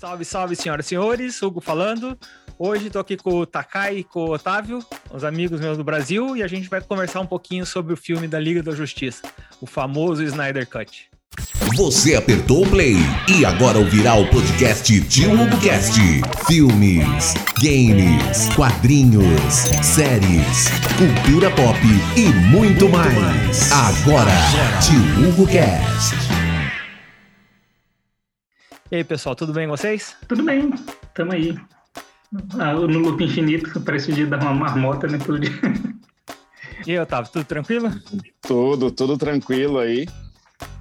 Salve, salve, senhoras e senhores. Hugo falando. Hoje estou aqui com o Takai e com o Otávio, os amigos meus do Brasil, e a gente vai conversar um pouquinho sobre o filme da Liga da Justiça, o famoso Snyder Cut. Você apertou o play e agora ouvirá o podcast Tio HugoCast. Filmes, games, quadrinhos, séries, cultura pop e muito mais. Agora, Tio HugoCast. E aí, pessoal, tudo bem com vocês? Tudo bem, tamo aí. Ah, no loop infinito, parece o dia dar uma marmota, né? Todo dia. E aí, Otávio, tudo tranquilo? Tudo, tudo tranquilo aí.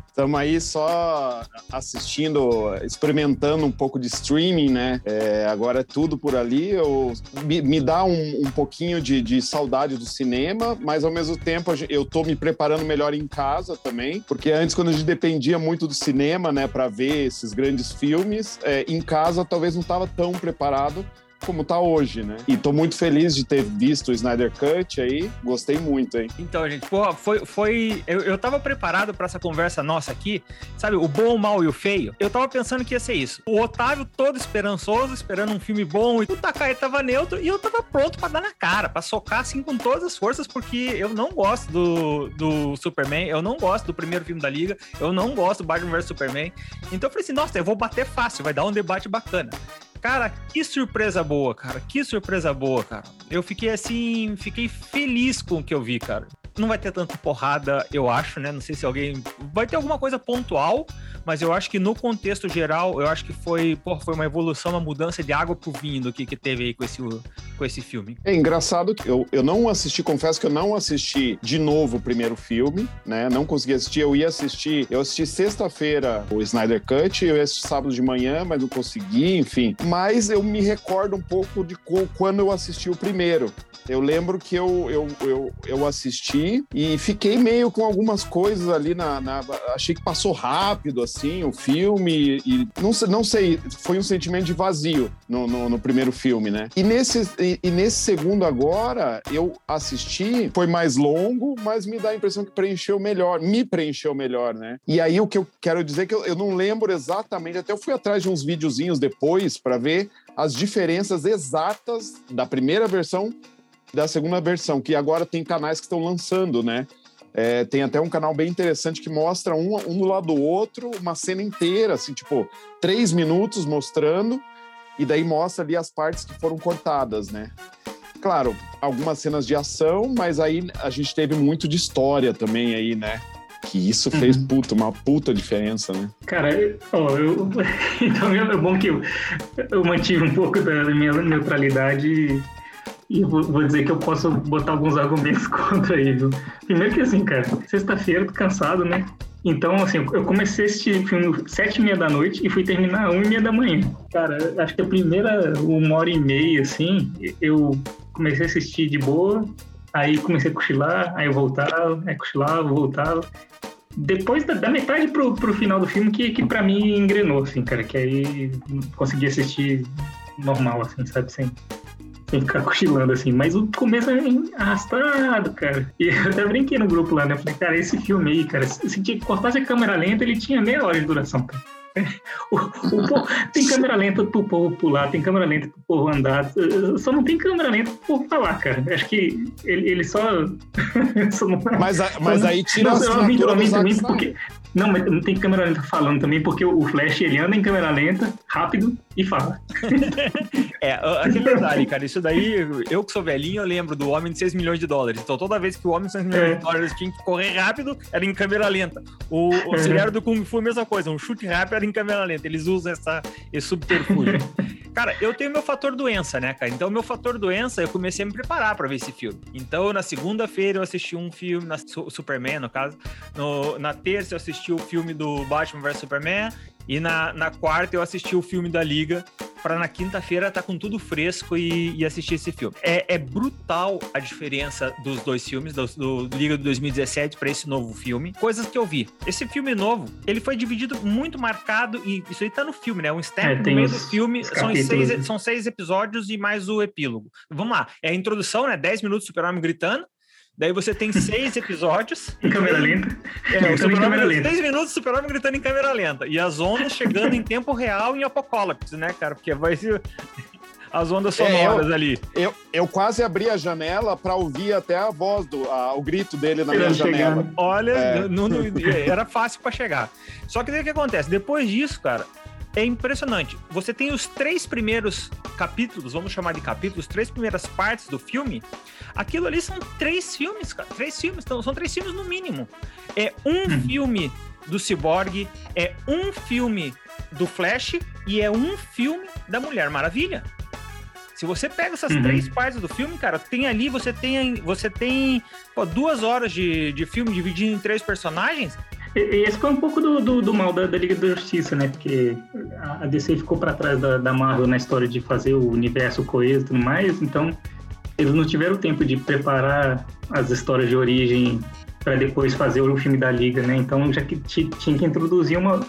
Estamos aí só assistindo, experimentando um pouco de streaming, né? É, agora é tudo por ali. Eu, me, me dá um, um pouquinho de, de, saudade do cinema, mas ao mesmo tempo eu tô me preparando melhor em casa também, porque antes, quando a gente dependia muito do cinema, né, para ver esses grandes filmes, é, em casa talvez não estava tão preparado como tá hoje, né? E tô muito feliz de ter visto o Snyder Cut aí, gostei muito, hein? Então, gente, porra, foi. foi eu, eu tava preparado para essa conversa nossa aqui, sabe? O bom, o mal e o feio. Eu tava pensando que ia ser isso. O Otávio todo esperançoso, esperando um filme bom, e o Takai tava neutro, e eu tava pronto para dar na cara, para socar assim com todas as forças, porque eu não gosto do, do Superman, eu não gosto do primeiro filme da Liga, eu não gosto do Batman vs Superman. Então eu falei assim, nossa, eu vou bater fácil, vai dar um debate bacana. Cara, que surpresa boa, cara. Que surpresa boa, cara. Eu fiquei assim, fiquei feliz com o que eu vi, cara não vai ter tanta porrada, eu acho, né? Não sei se alguém. Vai ter alguma coisa pontual, mas eu acho que no contexto geral, eu acho que foi, porra, foi uma evolução, uma mudança de água pro vinho do que, que teve aí com esse, com esse filme. É engraçado que eu, eu não assisti, confesso que eu não assisti de novo o primeiro filme, né? Não consegui assistir, eu ia assistir, eu assisti sexta-feira o Snyder Cut, eu ia assistir sábado de manhã, mas não consegui, enfim. Mas eu me recordo um pouco de quando eu assisti o primeiro. Eu lembro que eu, eu, eu, eu assisti e fiquei meio com algumas coisas ali na, na, Achei que passou rápido, assim, o filme. E não, não sei, foi um sentimento de vazio no, no, no primeiro filme, né? E nesse, e, nesse segundo agora, eu assisti, foi mais longo, mas me dá a impressão que preencheu melhor, me preencheu melhor, né? E aí o que eu quero dizer é que eu, eu não lembro exatamente, até eu fui atrás de uns videozinhos depois para ver as diferenças exatas da primeira versão da segunda versão, que agora tem canais que estão lançando, né? É, tem até um canal bem interessante que mostra um, um do lado do outro, uma cena inteira, assim, tipo, três minutos mostrando, e daí mostra ali as partes que foram cortadas, né? Claro, algumas cenas de ação, mas aí a gente teve muito de história também aí, né? Que isso fez uhum. puta, uma puta diferença, né? Cara, ó, eu, então é bom que eu, eu mantive um pouco da minha neutralidade e vou, vou, dizer que eu posso botar alguns argumentos contra ele. Primeiro que assim, cara, sexta-feira, tô cansado, né? Então, assim, eu comecei este filme sete e meia da noite e fui terminar uma e meia da manhã. Cara, acho que a primeira uma hora e meia, assim, eu comecei a assistir de boa, aí comecei a cochilar, aí eu voltava, aí cochilava, voltava. Depois da, da metade pro, pro final do filme que, que pra mim engrenou, assim, cara, que aí consegui assistir normal, assim, sabe, sem, sem ficar cochilando assim. Mas o começo é arrastado, cara. E eu até brinquei no grupo lá, né? Eu falei, cara, esse filme aí, cara, se cortasse a câmera lenta, ele tinha meia hora de duração, cara. O, o povo, tem câmera lenta pro povo pular, tem câmera lenta pro povo andar, só não tem câmera lenta pro povo falar, cara. Acho que ele, ele só, só não, mas, mas aí tira não, a também, porque Não, mas não tem câmera lenta falando também, porque o Flash ele anda em câmera lenta, rápido e fala. é, aquele detalhe, cara, isso daí, eu que sou velhinho, eu lembro do Homem de 6 milhões de dólares. Então toda vez que o Homem de 6 milhões é. de dólares tinha que correr rápido, era em câmera lenta. O auxiliar é. do Kung Fu, a mesma coisa, um chute rápido era em câmera lenta. Eles usam essa, esse subterfúgio. cara, eu tenho meu fator doença, né, cara? Então, meu fator doença, eu comecei a me preparar para ver esse filme. Então, na segunda-feira eu assisti um filme, na Superman, no caso. No, na terça eu assisti o filme do Batman vs Superman. E na, na quarta eu assisti o filme da Liga, para na quinta-feira estar tá com tudo fresco e, e, assistir esse filme. É, é, brutal a diferença dos dois filmes, do, do Liga de 2017 para esse novo filme. Coisas que eu vi. Esse filme novo, ele foi dividido muito marcado, e isso aí tá no filme, né? Um step é, no meio os, do filme. São seis, são seis episódios e mais o epílogo. Vamos lá. É a introdução, né? 10 minutos do Super-Homem gritando. Daí você tem seis episódios. Em câmera lenta. É, o Super-Homem, seis minutos, o Super-Homem gritando em câmera lenta. E as ondas chegando em tempo real em Apocalipse, né, cara? Porque vai ser as ondas sonoras é, eu, ali. Eu, eu quase abri a janela para ouvir até a voz, do, a, o grito dele na minha janela. Olha, é. no, no, era fácil para chegar. Só que daí o que acontece? Depois disso, cara, é impressionante. Você tem os três primeiros capítulos, vamos chamar de capítulos, três primeiras partes do filme. Aquilo ali são três filmes, cara. Três filmes, então, são três filmes no mínimo. É um uhum. filme do Cyborg, é um filme do Flash e é um filme da Mulher Maravilha. Se você pega essas uhum. três partes do filme, cara, tem ali, você tem, você tem pô, duas horas de, de filme dividido em três personagens. Esse foi um pouco do, do, do mal da, da, Liga da Justiça, né? Porque a DC ficou para trás da, da Marvel na história de fazer o universo coeso e tudo mais, então eles não tiveram tempo de preparar as histórias de origem para depois fazer o filme da Liga, né? Então já que tinha que introduzir uma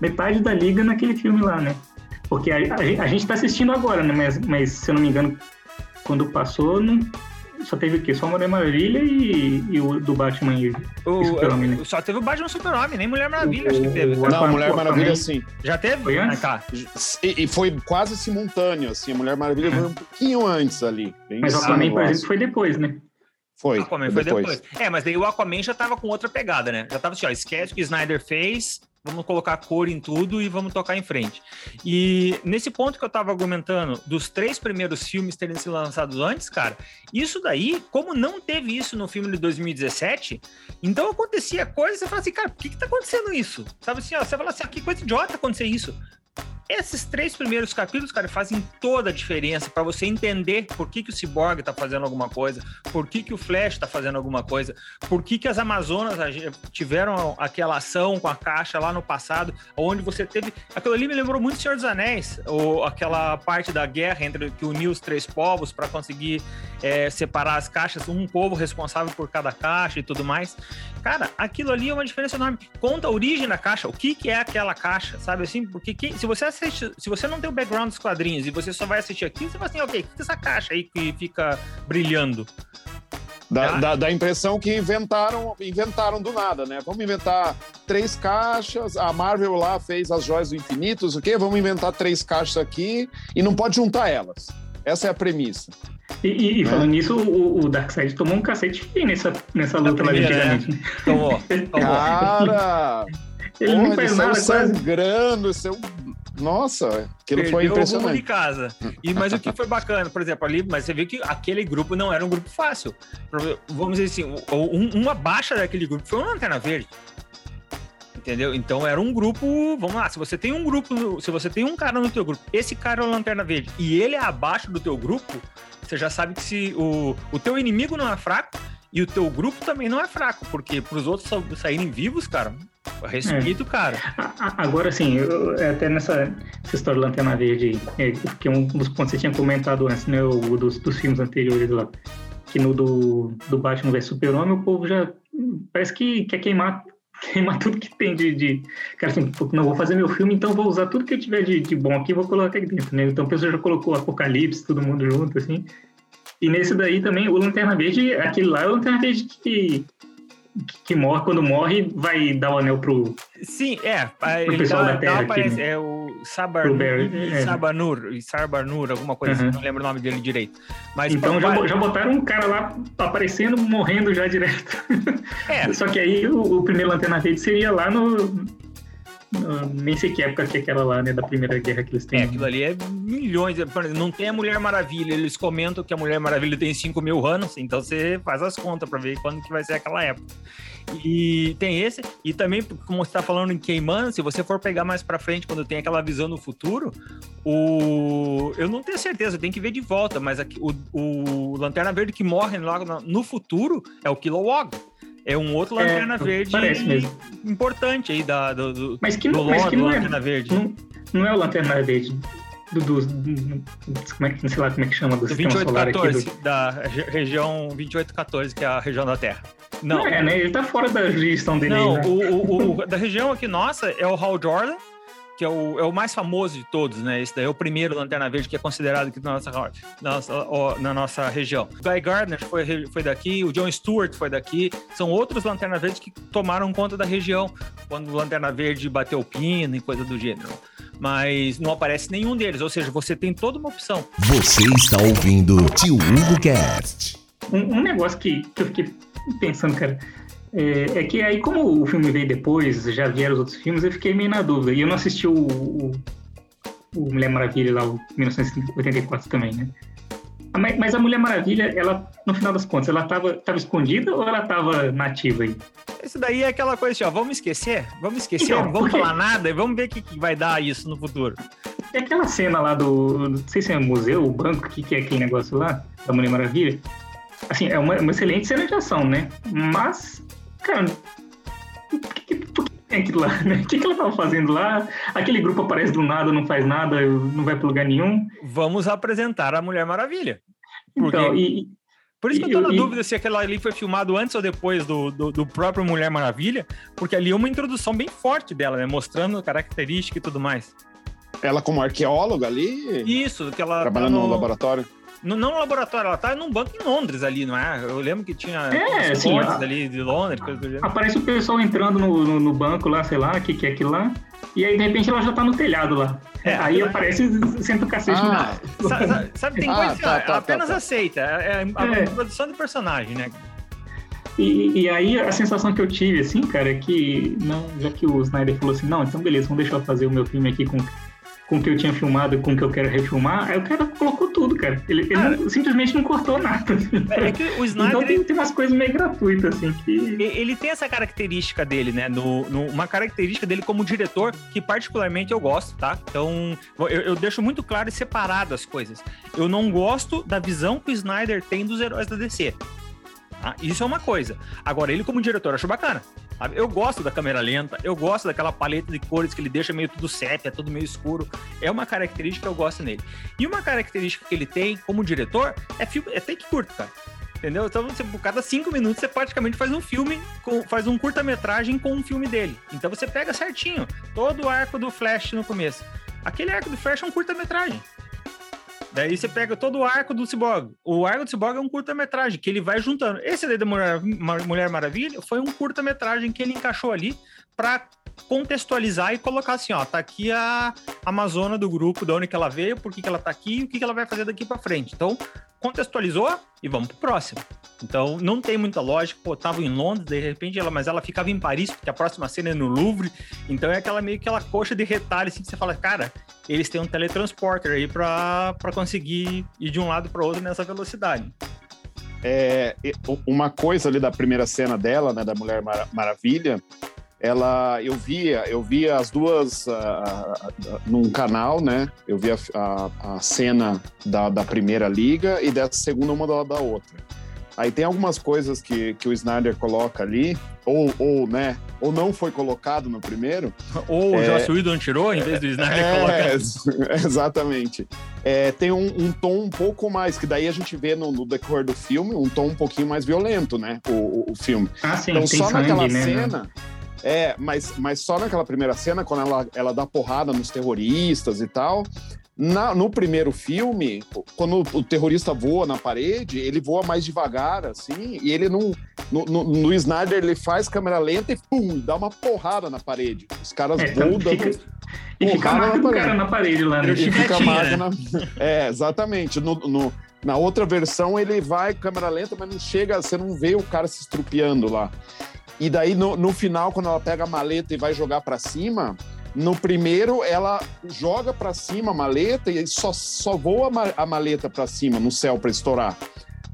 metade da Liga naquele filme lá, né? Porque a, a, a gente está assistindo agora, né? Mas, mas, se eu não me engano, quando passou, não, só teve o quê? Só Mulher Maravilha e, e o do Batman e, o, Super-Homem, né? Só teve o Batman Super-Homem, nem Mulher Maravilha, o, acho que teve. Não, Mulher Maravilha sim. Já teve? Foi antes? Ah, tá. E, e, foi quase simultâneo, assim. A Mulher Maravilha foi um pouquinho antes ali. Mas o Aquaman, por exemplo, foi depois, né? Foi. Aquaman foi depois. depois. É, mas daí o Aquaman já tava com outra pegada, né? Já tava assim, ó, esquece o que Snyder fez, vamos colocar cor em tudo e vamos tocar em frente. E nesse ponto que eu tava argumentando, dos três primeiros filmes terem sido lançados antes, cara, isso daí, como não teve isso no filme de 2017, então acontecia coisa, você fala assim, cara, por que que tá acontecendo isso? Sabe assim, ó, você fala assim, ah, que coisa idiota acontecer isso. Esses três primeiros capítulos, cara, fazem toda a diferença para você entender por que, que o Cyborg tá fazendo alguma coisa, por que, que o Flash tá fazendo alguma coisa, por que, que as Amazonas tiveram aquela ação com a caixa lá no passado, onde você teve. Aquilo ali me lembrou muito Senhor dos Anéis, ou aquela parte da guerra entre que uniu os três povos para conseguir é, separar as caixas, um povo responsável por cada caixa e tudo mais. Cara, aquilo ali é uma diferença enorme. Conta a origem da caixa, o que, que é aquela caixa, sabe assim? Porque que, se você assiste, se você não tem o background dos quadrinhos e você só vai assistir aqui, você vai assim, ok, o que é essa caixa aí que fica brilhando? Dá, dá, dá, a impressão que inventaram, inventaram do nada, né? Vamos inventar três caixas, a Marvel lá fez as joias do infinito, o quê? Vamos inventar três caixas aqui e não pode juntar elas. Essa é a premissa. E, e, e falando é. nisso, o, o Darkseid tomou um cacete nessa, nessa luta lá antigamente. Né? Tomou. Cara! Ele porra, não fez nada, sangrando, seu nossa, aquilo Perdeu foi impressionante. O rumo de casa. E, mas o que foi bacana, por exemplo, ali, mas você viu que aquele grupo não era um grupo fácil. Vamos dizer assim, um, uma baixa daquele grupo foi uma lanterna verde. Entendeu? Então era um grupo. Vamos lá, se você tem um grupo, se você tem um cara no teu grupo, esse cara é o Lanterna Verde e ele é abaixo do teu grupo, você já sabe que se o, o teu inimigo não é fraco e o teu grupo também não é fraco, porque para os outros saírem vivos, cara, respeito, é. cara. Agora, sim, é até nessa história do Lanterna Verde, é, que um dos pontos que você tinha comentado antes, né, o, dos, dos filmes anteriores lá, que no do, do Batman vs Super-Homem, o povo já parece que quer queimar queimar tudo que tem de, de. Cara, assim, não vou fazer meu filme, então vou usar tudo que eu tiver de, de bom aqui e vou colocar aqui dentro, né? Então a pessoa já colocou Apocalipse, todo mundo junto, assim. E nesse daí também, o Lanterna Verde, aquele lá é o Lanterna Verde que, que morre, quando morre, vai dar o anel pro. Sim, é. Pro pessoal dá, da Terra. Dá, aqui, né? É o Sabarnur, é. Sabanur, alguma coisa uhum. assim, não lembro o nome dele direito. Mas, então já, já botaram um cara lá aparecendo, morrendo já direto. É. Só que aí o, o primeiro Lanterna Verde seria lá no, nem sei que época que é aquela lá, né, da Primeira Guerra que eles têm. É, aquilo ali é milhões. Não tem a Mulher Maravilha. Eles comentam que a Mulher Maravilha tem 5 mil anos, então você faz as contas para ver quando que vai ser aquela época. E tem esse, e também, como você tá falando em queimando, se você for pegar mais para frente, quando tem aquela visão no futuro, o... eu não tenho certeza, tem que ver de volta, mas aqui, o, o Lanterna Verde que morre logo no futuro é o Kilowog é um outro é, Lanterna é, Verde parece mesmo. importante aí da, do, do, mas que, do mas que não é, Lanterna Verde. Não, não é o Lanterna Verde do, do, do, como é que, sei lá como é que chama, do, do 2814, do... da região 2814, que é a região da Terra. Não, não é, né? Ele tá fora da jurisdição dele. Não, né? o, o, o, da região aqui nossa é o Hal Jordan, que é o, é o mais famoso de todos, né? Esse daí é o primeiro Lanterna Verde que é considerado aqui na nossa, na nossa, na nossa região. O Guy Gardner foi, foi daqui, o John Stewart foi daqui. São outros Lanterna Verdes que tomaram conta da região quando o Lanterna Verde bateu o pino e coisa do gênero. Mas não aparece nenhum deles, ou seja, você tem toda uma opção. Você está ouvindo Tio Hugo Cast. Um, um negócio que, que eu fiquei pensando, cara, é, é, que aí, como o filme veio depois, já vieram os outros filmes, eu fiquei meio na dúvida. E eu não assisti o, o, o Mulher Maravilha lá, o 1984 também, né? Ah, mas, mas, a Mulher Maravilha, ela, no final das contas, ela tava, tava escondida ou ela tava nativa aí? Isso daí é aquela coisa assim, ó, vamos esquecer? Vamos esquecer, então, não vamos porque... falar nada e vamos ver o que, que vai dar isso no futuro. É aquela cena lá do, não sei se é museu, o banco, o que, que é aquele negócio lá, da Mulher Maravilha. Assim, é uma, uma excelente cena de ação, né? Mas cara, por que, por que tem aquilo lá, né? O que, que ela tava fazendo lá? Aquele grupo aparece do nada, não faz nada, não vai para lugar nenhum. Vamos apresentar a Mulher Maravilha. Porque... Então, e, por isso que eu tô na dúvida se aquela ali foi filmado antes ou depois do, do, do, próprio Mulher Maravilha, porque ali é uma introdução bem forte dela, né? Mostrando característica e tudo mais. Ela como arqueóloga ali? Isso, que ela. Trabalhando tá no... no laboratório. No, não no laboratório, ela tá num banco em Londres ali, não é? Eu lembro que tinha é, assim, a... ali de Londres, coisa do Aparece o pessoal entrando no, no, no banco lá, sei lá, o que, que é aquilo lá. E aí, de repente, ela já tá no telhado lá. É, aí aparece e senta o cacete ah, na... sabe, sabe, tem ah, coisa que tá, tá, apenas tá, tá, aceita. É, é a é. produção de personagem, né? E, e, aí a sensação que eu tive, assim, cara, é que não, já que o Snyder falou assim, não, então beleza, vamos deixar eu fazer o meu filme aqui com com o que eu tinha filmado e com o que eu quero refilmar, aí o cara colocou tudo, cara. Ele, ele não, simplesmente não cortou nada. É que o Snyder... Então tem, tem umas coisas meio gratuitas, assim, que... Ele tem essa característica dele, né? No, no, uma característica dele como diretor, que particularmente eu gosto, tá? Então, eu, eu deixo muito claro e separado as coisas. Eu não gosto da visão que o Snyder tem dos heróis da DC. Tá? Isso é uma coisa. Agora, ele como diretor, acho bacana. Eu gosto da câmera lenta, eu gosto daquela paleta de cores que ele deixa meio tudo sépia, tudo meio escuro. É uma característica que eu gosto nele. E uma característica que ele tem como diretor é, filme, é take curto, cara. Entendeu? Então, você, por cada cinco minutos, você praticamente faz um filme, com, faz um curta-metragem com um filme dele. Então você pega certinho todo o arco do Flash no começo. Aquele arco do Flash é um curta-metragem. Daí você pega todo o arco do Cyborg. O arco do Cyborg é um curta-metragem que ele vai juntando. Esse daí da Mulher, Maravilha foi um curta-metragem que ele encaixou ali para contextualizar e colocar assim, ó, tá aqui a Amazona do grupo, de onde que ela veio, por que, que ela tá aqui e o que, que ela vai fazer daqui para frente. Então, contextualizou e vamos pro próximo. Então, não tem muita lógica, pô, tava em Londres, de repente ela, mas ela ficava em Paris, porque a próxima cena é no Louvre, então é aquela meio que aquela coxa de retalho, assim, que você fala, cara, eles têm um teletransporter aí para conseguir ir de um lado para outro nessa velocidade. É, uma coisa ali da primeira cena dela, né, da Mulher Maravilha, ela eu via eu via as duas uh, uh, num canal né? Eu via a, a cena da, da primeira liga e dessa segunda uma da, da outra. Aí tem algumas coisas que, que o Snyder coloca ali ou, ou né? Ou não foi colocado no primeiro. Ou o é, Joss Whedon tirou em vez do Snyder é, colocar. exatamente. É, tem um, um, tom um pouco mais que daí a gente vê no, no, decorrer do filme um tom um pouquinho mais violento né? O, o, o filme. Ah, sim, então só sangue, naquela né, cena é, mas, mas só naquela primeira cena, quando ela, ela dá porrada nos terroristas e tal. Na, no primeiro filme, quando o terrorista voa na parede, ele voa mais devagar, assim, e ele não. No, no, no Snyder, ele faz câmera lenta e pum, dá uma porrada na parede. Os caras é, voam fica, E fica a marca do cara na parede lá, né? E fica a marca na... É, exatamente. No, no, na outra versão, ele vai câmera lenta, mas não chega, você não vê o cara se estrupiando lá. E daí, no, no final, quando ela pega a maleta e vai jogar para cima, no primeiro, ela joga para cima a maleta e só, só voa a maleta para cima no céu para estourar.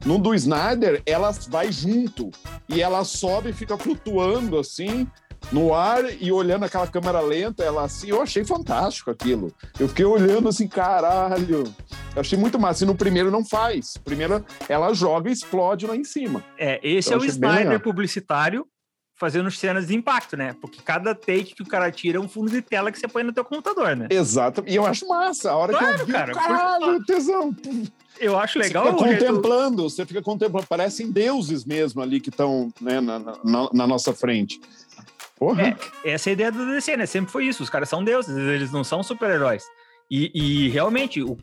No do Snyder, ela vai junto e ela sobe e fica flutuando assim no ar e olhando aquela câmera lenta, ela assim, eu achei fantástico aquilo. Eu fiquei olhando assim, caralho. Eu achei muito massa. E no primeiro não faz. Primeiro ela joga e explode lá em cima. É, esse então, é o Snyder publicitário fazendo cenas de impacto, né? Porque cada take que o cara tira é um fundo de tela que você põe no teu computador, né? Exato. E eu acho massa. A hora claro, que eu vi, cara, caralho, por... tesão. Eu acho legal. Você fica contemplando, jeito... você fica contemplando. Parecem deuses mesmo ali que estão né, na, na, na, nossa frente. Porra. É, essa é a ideia do DC, né? Sempre foi isso. Os caras são deuses, eles não são super-heróis. E, e, realmente, o,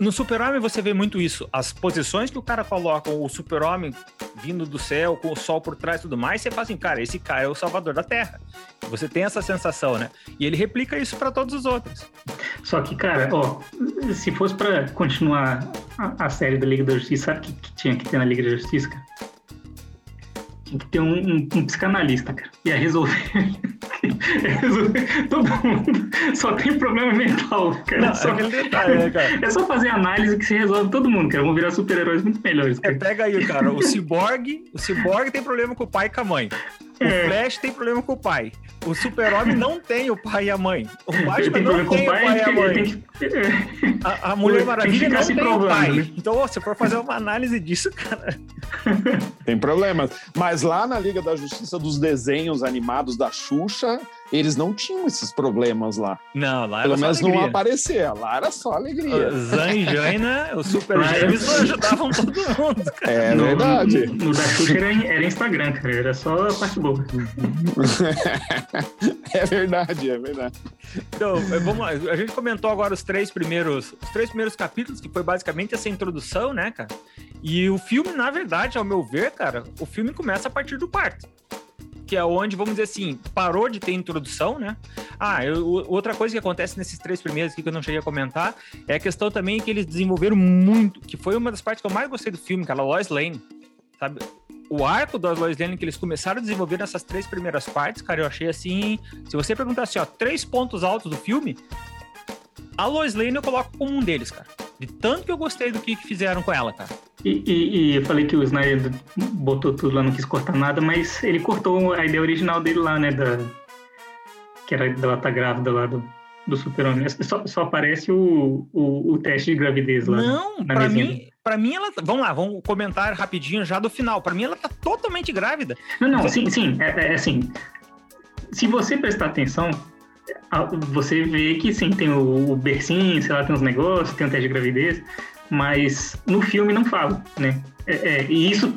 no Super-Homem você vê muito isso. As posições que o cara coloca, o Super-Homem vindo do céu, com o sol por trás e tudo mais, você fala assim, cara, esse cara é o salvador da Terra. Você tem essa sensação, né? E ele replica isso para todos os outros. Só que, cara, ó, se fosse para continuar a, a, série da Liga da Justiça, sabe o que, que, tinha que ter na Liga da Justiça, cara? Tinha que ter um, um, um psicanalista, cara. Ia resolver. Todo mundo só tem problema mental, cara. Não, é só, detalhe, né, cara? É só fazer análise que se resolve todo mundo, cara. Vão virar super-heróis muito melhores. É, cara. É, pega aí, cara. O Cyborg, o Cyborg tem problema com o pai e com a mãe. O é. Flash tem problema com o pai. O Super-Homem não tem o pai e a mãe. O Batman tem não tem o pai, e a mãe. Que... A, a, Mulher Maravilha não tem o pai. Né? Então, se for fazer uma análise disso, cara... Tem problemas. Mas lá na Liga da Justiça dos desenhos animados da Xuxa, eles não tinham esses problemas lá. Não, lá Pelo menos não aparecia. Lá era só alegria. Zan e Jaina, o Super Gêmeos ajudavam todo mundo. Cara. É no, verdade. No, no da Xuxa era, era, Instagram, cara. Era só a parte boa. é verdade, é verdade. Então, vamos lá. A gente comentou agora os três primeiros, os três primeiros capítulos, que foi basicamente essa introdução, né, cara? E o filme, na verdade, ao meu ver, cara, o filme começa a partir do quarto que é onde, vamos dizer assim, parou de ter introdução, né? Ah, eu, outra coisa que acontece nesses três primeiros aqui que eu não cheguei a comentar é a questão também que eles desenvolveram muito, que foi uma das partes que eu mais gostei do filme, cara, Lois Lane, sabe? O arco da Lois Lane que eles começaram a desenvolver nessas três primeiras partes, cara, eu achei assim, se você perguntar assim, ó, três pontos altos do filme, a Lois Lane eu coloco como um deles, cara. De tanto que eu gostei do que fizeram com ela, cara. E, e, e, eu falei que o Snyder botou tudo lá, não quis cortar nada, mas ele cortou a ideia original dele lá, né? Da, que era dela estar tá grávida lá do, do super-homem. Só, só aparece o, o, o, teste de gravidez lá. Não, pra mim, pra mim ela... Vamos lá, vamos comentar rapidinho já do final. Pra mim ela tá totalmente grávida. Não, não, sim, sim. É, é assim, se você prestar atenção, você vê que sim, tem o, o bercinho, sei lá, tem uns negócios, tem o teste de gravidez, mas no filme não fala, né? É, é, e isso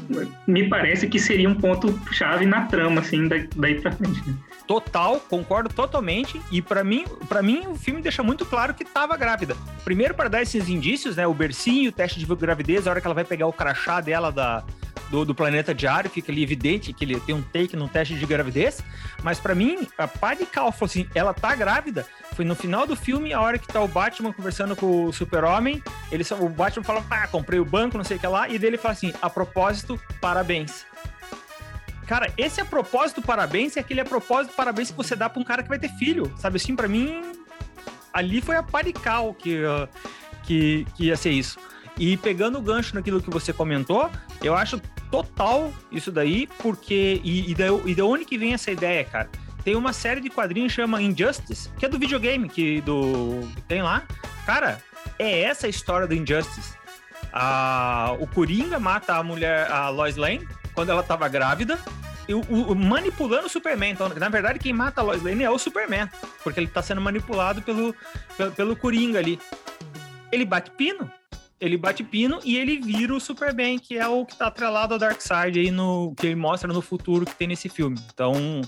me parece que seria um ponto chave na trama, assim, daí, daí pra frente. Né? Total, concordo totalmente. E para mim, para mim o filme deixa muito claro que tava grávida. Primeiro para dar esses indícios, né? O bercinho, o teste de gravidez, a hora que ela vai pegar o crachá dela da, do, do, planeta diário, fica ali evidente que ele tem um take no teste de gravidez. Mas para mim, a pai de Cal falou assim: ela tá grávida. Foi no final do filme, a hora que tá o Batman conversando com o Super-Homem. Ele, o Batman fala: ah, comprei o banco, não sei o que lá. E dele fala assim: a propósito, parabéns. Cara, esse a propósito, parabéns, é aquele a propósito, parabéns que você dá pra um cara que vai ter filho. Sabe assim, para mim, ali foi a parical que, uh, que, que ia ser isso. E pegando o gancho naquilo que você comentou, eu acho total isso daí, porque. E, e, da, e da onde que vem essa ideia, cara? Tem uma série de quadrinhos chama Injustice, que é do videogame, que do tem lá. Cara, é essa a história do Injustice. A, o Coringa mata a mulher, a Lois Lane, quando ela tava grávida, e o, o, manipulando o Superman. Então, na verdade, quem mata a Lois Lane é o Superman, porque ele tá sendo manipulado pelo, pelo, pelo Coringa ali. Ele bate pino ele bate pino e ele vira o Superman, que é o que tá atrelado ao Darkseid aí no que ele mostra no futuro que tem nesse filme. Então,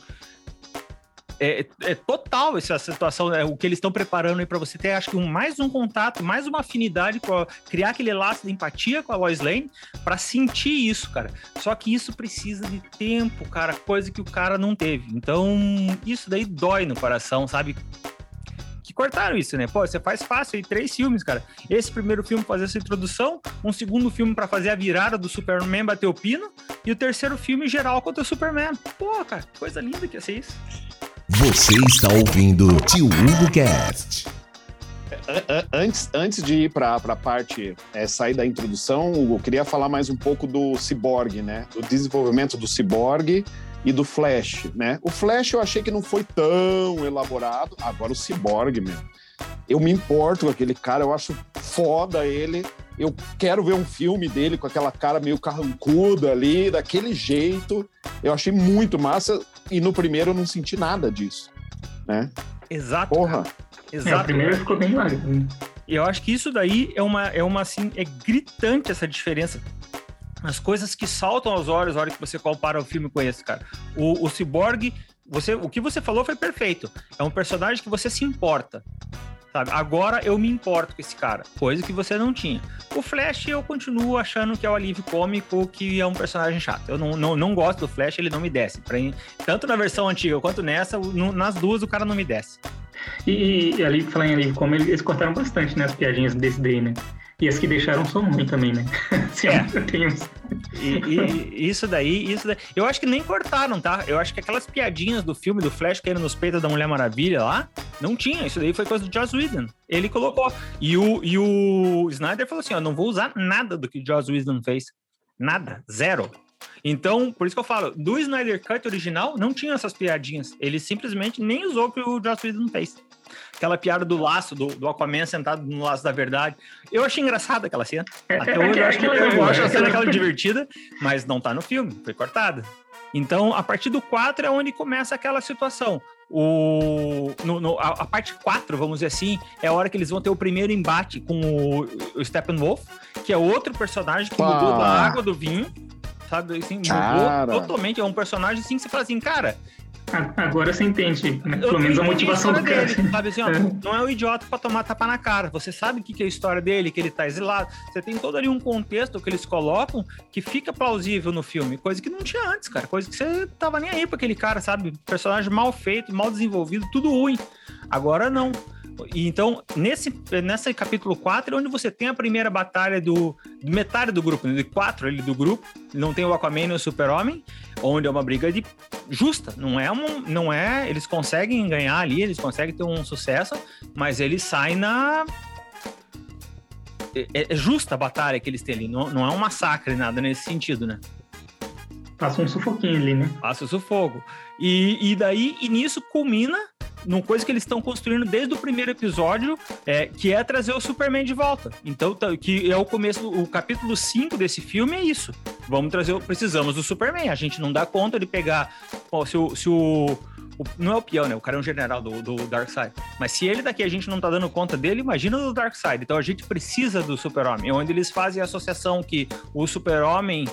é, é total essa situação, é, o que eles estão preparando aí para você ter, acho que um, mais um contato, mais uma afinidade, com criar aquele laço de empatia com a Lois Lane para sentir isso, cara. Só que isso precisa de tempo, cara, coisa que o cara não teve. Então, isso daí dói no coração, sabe? Cortaram isso, né? Pô, você faz fácil aí três filmes, cara. Esse primeiro filme fazer essa introdução, um segundo filme para fazer a virada do Superman bater o pino, e o terceiro filme geral contra o Superman. Pô, cara, coisa linda que ia ser isso. Você está ouvindo Tio Hugo Cast. Antes, antes de ir para a parte é, sair da introdução, Hugo, eu queria falar mais um pouco do Cyborg, né? Do desenvolvimento do Cyborg e do Flash, né? O Flash eu achei que não foi tão elaborado. Agora o Cyborg, meu. Eu me importo com aquele cara, eu acho foda ele. Eu quero ver um filme dele com aquela cara meio carrancuda ali, daquele jeito. Eu achei muito massa e no primeiro eu não senti nada disso, né? Exato. Porra. Exato. É, o primeiro ficou bem largo. E eu acho que isso daí é uma, é uma assim, é gritante essa diferença as coisas que saltam aos olhos na hora que você compara o filme com esse, cara. O, o Cyborg você, o que você falou foi perfeito. É um personagem que você se importa. Sabe? Agora eu me importo com esse cara, coisa que você não tinha. O Flash eu continuo achando que é o alívio cômico, que é um personagem chato. Eu não, não, não gosto do Flash, ele não me desce. Pra, tanto na versão antiga quanto nessa, no, nas duas o cara não me desce. E, e ali, falando em alívio cômico, eles cortaram bastante, né, as piadinhas desse daí, né? E as que deixaram são ruins também, né? Sim, é. uns... e, e, isso daí, isso daí. Eu acho que nem cortaram, tá? Eu acho que aquelas piadinhas do filme do Flash caindo nos peitos da Mulher Maravilha lá, não tinha. Isso daí foi coisa do Joss Whedon. Ele colocou. E o, e o Snyder falou assim: ó, não vou usar nada do que o Joss Whedon fez. Nada. Zero. Então, por isso que eu falo, do Snyder Cut original não tinha essas piadinhas. Ele simplesmente nem usou o que o Joss Whedon fez. Aquela piada do laço, do, do Aquaman sentado no laço da verdade. Eu achei engraçada aquela cena. Até hoje eu acho, que, eu acho a cena aquela divertida, mas não tá no filme, foi cortada. Então, a partir do 4 é onde começa aquela situação. O, no, no, a, a, parte 4, vamos dizer assim, é a hora que eles vão ter o primeiro embate com o, o Steppenwolf, que é outro personagem que Pá. mudou da água do vinho, sabe? Assim, mudou totalmente. É um personagem assim que você fala assim, cara, Agora você entende, né? Pelo menos a motivação a do cara. Dele, sabe assim, ó, é. Não é um idiota pra tomar tapa na cara. Você sabe o que é a história dele, que ele tá exilado. Você tem todo ali um contexto que eles colocam que fica plausível no filme. Coisa que não tinha antes, cara. Coisa que você tava nem aí pra aquele cara, sabe? Personagem mal feito, mal desenvolvido, tudo ruim. Agora não. Então, nesse, nesse capítulo 4 é onde você tem a primeira batalha do, do metade do grupo, né? de quatro ali do grupo. Não tem o Aquaman e o Super-Homem, onde é uma briga de justa. Não é um, não é. Eles conseguem ganhar ali, eles conseguem ter um sucesso, mas eles saem na. É, é justa a batalha que eles têm ali, não, não é um massacre, nada nesse sentido, né? Passa um sufoquinho ali, né? Passa o sufoco. E, e daí, e nisso culmina numa coisa que eles estão construindo desde o primeiro episódio, é, que é trazer o Superman de volta. Então, tá, que é o começo, o capítulo 5 desse filme é isso. Vamos trazer, precisamos do Superman. A gente não dá conta de pegar, ó, se o, se o o, não é o peão, né? O cara é um general do, do Darkseid. Mas se ele daqui a gente não tá dando conta dele, imagina do Darkseid. Então a gente precisa do Super-Homem. Onde eles fazem a associação que o Super-Homem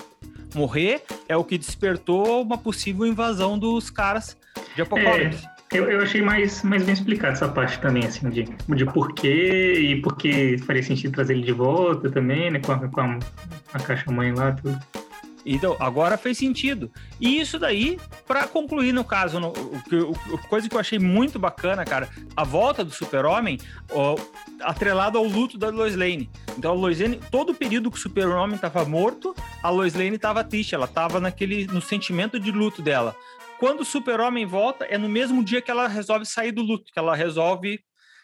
morrer é o que despertou uma possível invasão dos caras de Apocalipse. É. Eu, eu achei mais, mais bem explicado essa parte também, assim, de, de porquê e porque faria sentido trazer ele de volta também, né? Com a, com a, a caixa-mãe lá, tudo. Então, agora fez sentido. E isso daí, para concluir no caso, no, o, o, coisa que eu achei muito bacana, cara, a volta do Super-Homem atrelado ao luto da Lois Lane. Então, a Lois Lane, todo o período que o Super-Homem estava morto, a Lois Lane estava triste, ela estava naquele no sentimento de luto dela quando o super-homem volta, é no mesmo dia que ela resolve sair do luto, que ela resolve,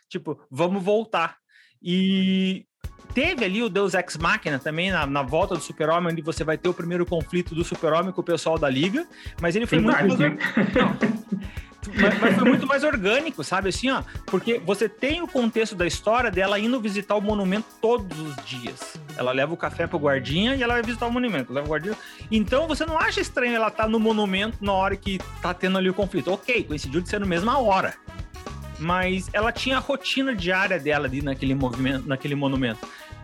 tipo, vamos voltar. E teve ali o Deus Ex Machina também na, na volta do Super-Homem, onde você vai ter o primeiro conflito do Super-Homem com o pessoal da Liga, mas ele foi muito mais... Mas, mas, foi muito mais orgânico, sabe assim, ó, porque você tem o contexto da história dela indo visitar o monumento todos os dias. Ela leva o café pro guardinha e ela vai visitar o monumento, leva o guardinha. Então você não acha estranho ela estar tá no monumento na hora que tá tendo ali o conflito. OK, coincidiu de ser na mesma hora. Mas ela tinha a rotina diária dela ali naquele movimento, naquele monumento.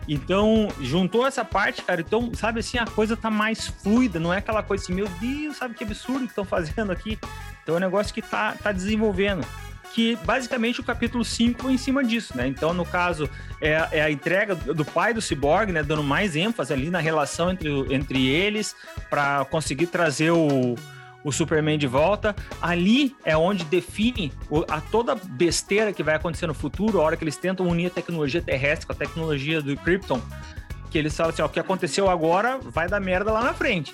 Então, juntou essa parte, cara. Então, sabe assim, a coisa tá mais fluida, não é aquela coisa assim, meu Deus, sabe que absurdo que estão fazendo aqui. Então, é um negócio que tá, tá desenvolvendo. Que basicamente o capítulo 5 é em cima disso, né? Então, no caso, é, é, a entrega do pai do Cyborg, né? Dando mais ênfase ali na relação entre, entre eles, para conseguir trazer o, o Superman de volta. Ali é onde define a toda besteira que vai acontecer no futuro, a hora que eles tentam unir a tecnologia terrestre com a tecnologia do Krypton. Que eles falam assim: ó, o que aconteceu agora vai dar merda lá na frente.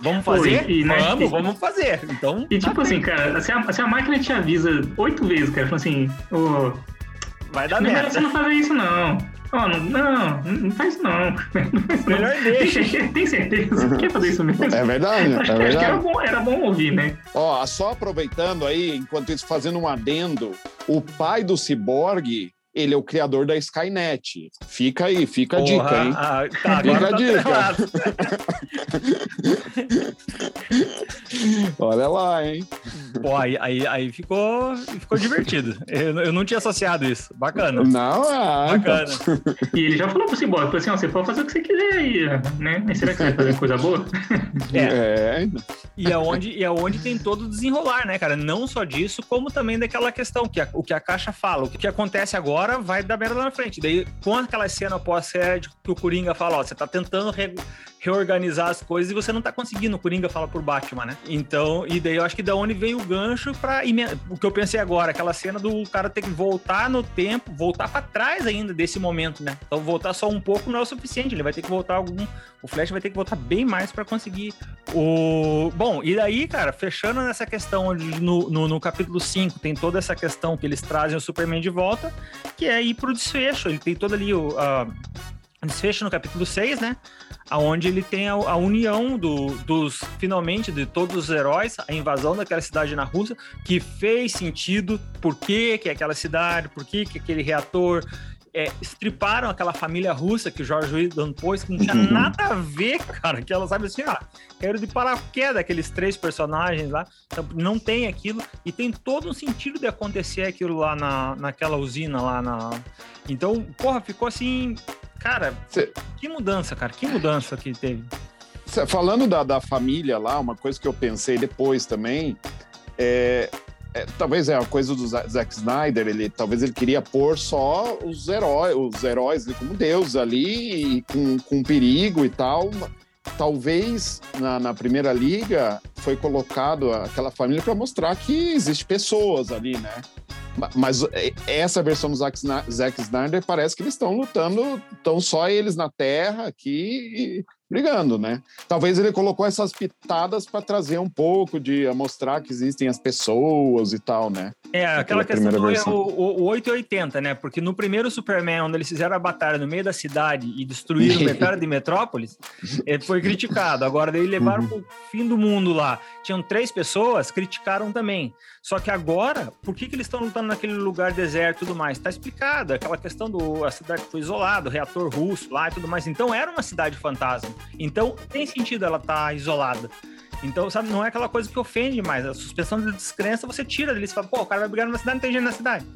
Vamos fazer? e, né, vamos, vamos fazer. Então. E tipo tá assim, cara, se a, se a máquina te avisa oito vezes, cara, fala assim, oh, vai dar não merda. Você não fazer isso, não. Oh, não, não, não faz isso não. não faz Melhor deixa. Tem certeza? Você quer fazer isso mesmo? É verdade, é verdade. Acho que era bom, era bom ouvir, né? Ó, só aproveitando aí, enquanto isso, fazendo um adendo, o pai do ciborgue ele é o criador da Skynet. Fica aí, fica a Porra, dica, hein? Ah, tá, fica a tá dica. Olha lá, hein? Pô, aí, aí, aí ficou, ficou divertido. Eu, eu, não tinha associado isso. Bacana. Não, é. Bacana. E ele já falou pro Simbora, falou assim, ó, você pode fazer o que você quiser aí, né? Mas será que você vai fazer coisa boa? É. é. E é onde, e é onde tem todo o desenrolar, né, cara? Não só disso, como também daquela questão, que a, o que a caixa fala. O que acontece agora vai dar merda na frente. Daí, com aquela cena pós-série que o Coringa fala, ó, você tá tentando re, reorganizar as coisas e você não tá conseguindo, o Coringa fala por Batman, né? Então, e daí eu acho que da onde veio o gancho pra... O que eu pensei agora, aquela cena do cara ter que voltar no tempo, voltar para trás ainda desse momento, né? Então, voltar só um pouco não é o suficiente, ele vai ter que voltar algum... O Flash vai ter que voltar bem mais para conseguir o... Bom, e daí, cara, fechando nessa questão onde no, no, no capítulo 5 tem toda essa questão que eles trazem o Superman de volta, que é ir pro desfecho, ele tem todo ali o... Desfecho no capítulo 6, né? Aonde ele tem a, a união do, dos, finalmente, de todos os heróis, a invasão daquela cidade na Rússia, que fez sentido, por que, que é aquela cidade, por que, que aquele reator, é, estriparam aquela família russa que o George Whedon pôs, que não tinha uhum. nada a ver, cara, que ela sabe assim, ah, quero de paraquedas aqueles três personagens lá, então, não tem aquilo, e tem todo um sentido de acontecer aquilo lá na, naquela usina lá na... Então, porra, ficou assim, Cara, Cê... que mudança, cara, que mudança que teve. Falando da, da família lá, uma coisa que eu pensei depois também, é, é, talvez é a coisa do Zack Snyder, ele talvez ele queria pôr só os heróis, os heróis como Deus ali, com, com perigo e tal. Talvez na, na primeira liga foi colocado aquela família para mostrar que existe pessoas ali, né? Mas é, essa versão do Zack Snyder parece que eles estão lutando, estão só eles na Terra aqui brigando, né? Talvez ele colocou essas pitadas para trazer um pouco de mostrar que existem as pessoas e tal, né? É, aquela, questão do o, o, o 880, né? Porque no primeiro Superman, onde eles fizeram a batalha no meio da cidade e destruíram metade de Metrópolis, ele foi criticado. Agora, daí levaram uhum. pro fim do mundo lá. Tinham três pessoas, criticaram também. Só que agora, por que, que eles estão lutando naquele lugar deserto e tudo mais? Tá explicado. Aquela questão do a cidade foi isolada, o reator russo lá e tudo mais. Então, era uma cidade fantasma. Então, tem sentido ela estar tá isolada. Então, sabe, não é aquela coisa que ofende mais. A suspensão de descrença, você tira dele. Você fala, pô, o cara vai brigar numa cidade, não tem gente na cidade.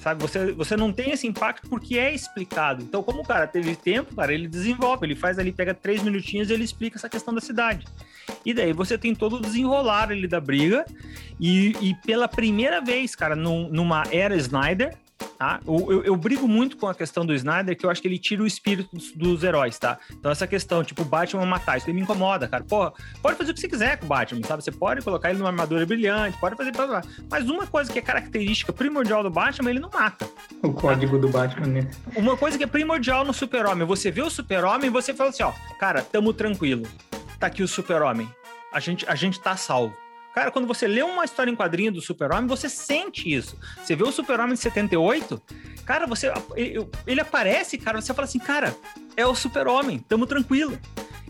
Sabe, você, você não tem esse impacto porque é explicado. Então, como o cara teve tempo, cara, ele desenvolve, ele faz ali, pega três minutinhos e ele explica essa questão da cidade. E daí você tem todo o desenrolar ali da briga. E, e pela primeira vez, cara, num, numa era Snyder, Tá? Eu, eu, eu, brigo muito com a questão do Snyder, que eu acho que ele tira o espírito dos, dos, heróis, tá? Então, essa questão, tipo, o Batman matar, isso me incomoda, cara. Porra, pode fazer o que você quiser com o Batman, sabe? Você pode colocar ele numa armadura brilhante, pode fazer. Mas uma coisa que é característica primordial do Batman, ele não mata. O código tá? do Batman, né? Uma coisa que é primordial no Super-Homem, você vê o Super-Homem e você fala assim: ó, cara, tamo tranquilo. Tá aqui o Super-Homem. A gente, a gente tá salvo. Cara, quando você lê uma história em quadrinho do Super-Homem, você sente isso. Você vê o Super-Homem de 78, cara, você ele, ele, aparece, cara, você fala assim, cara, é o Super-Homem, tamo tranquilo.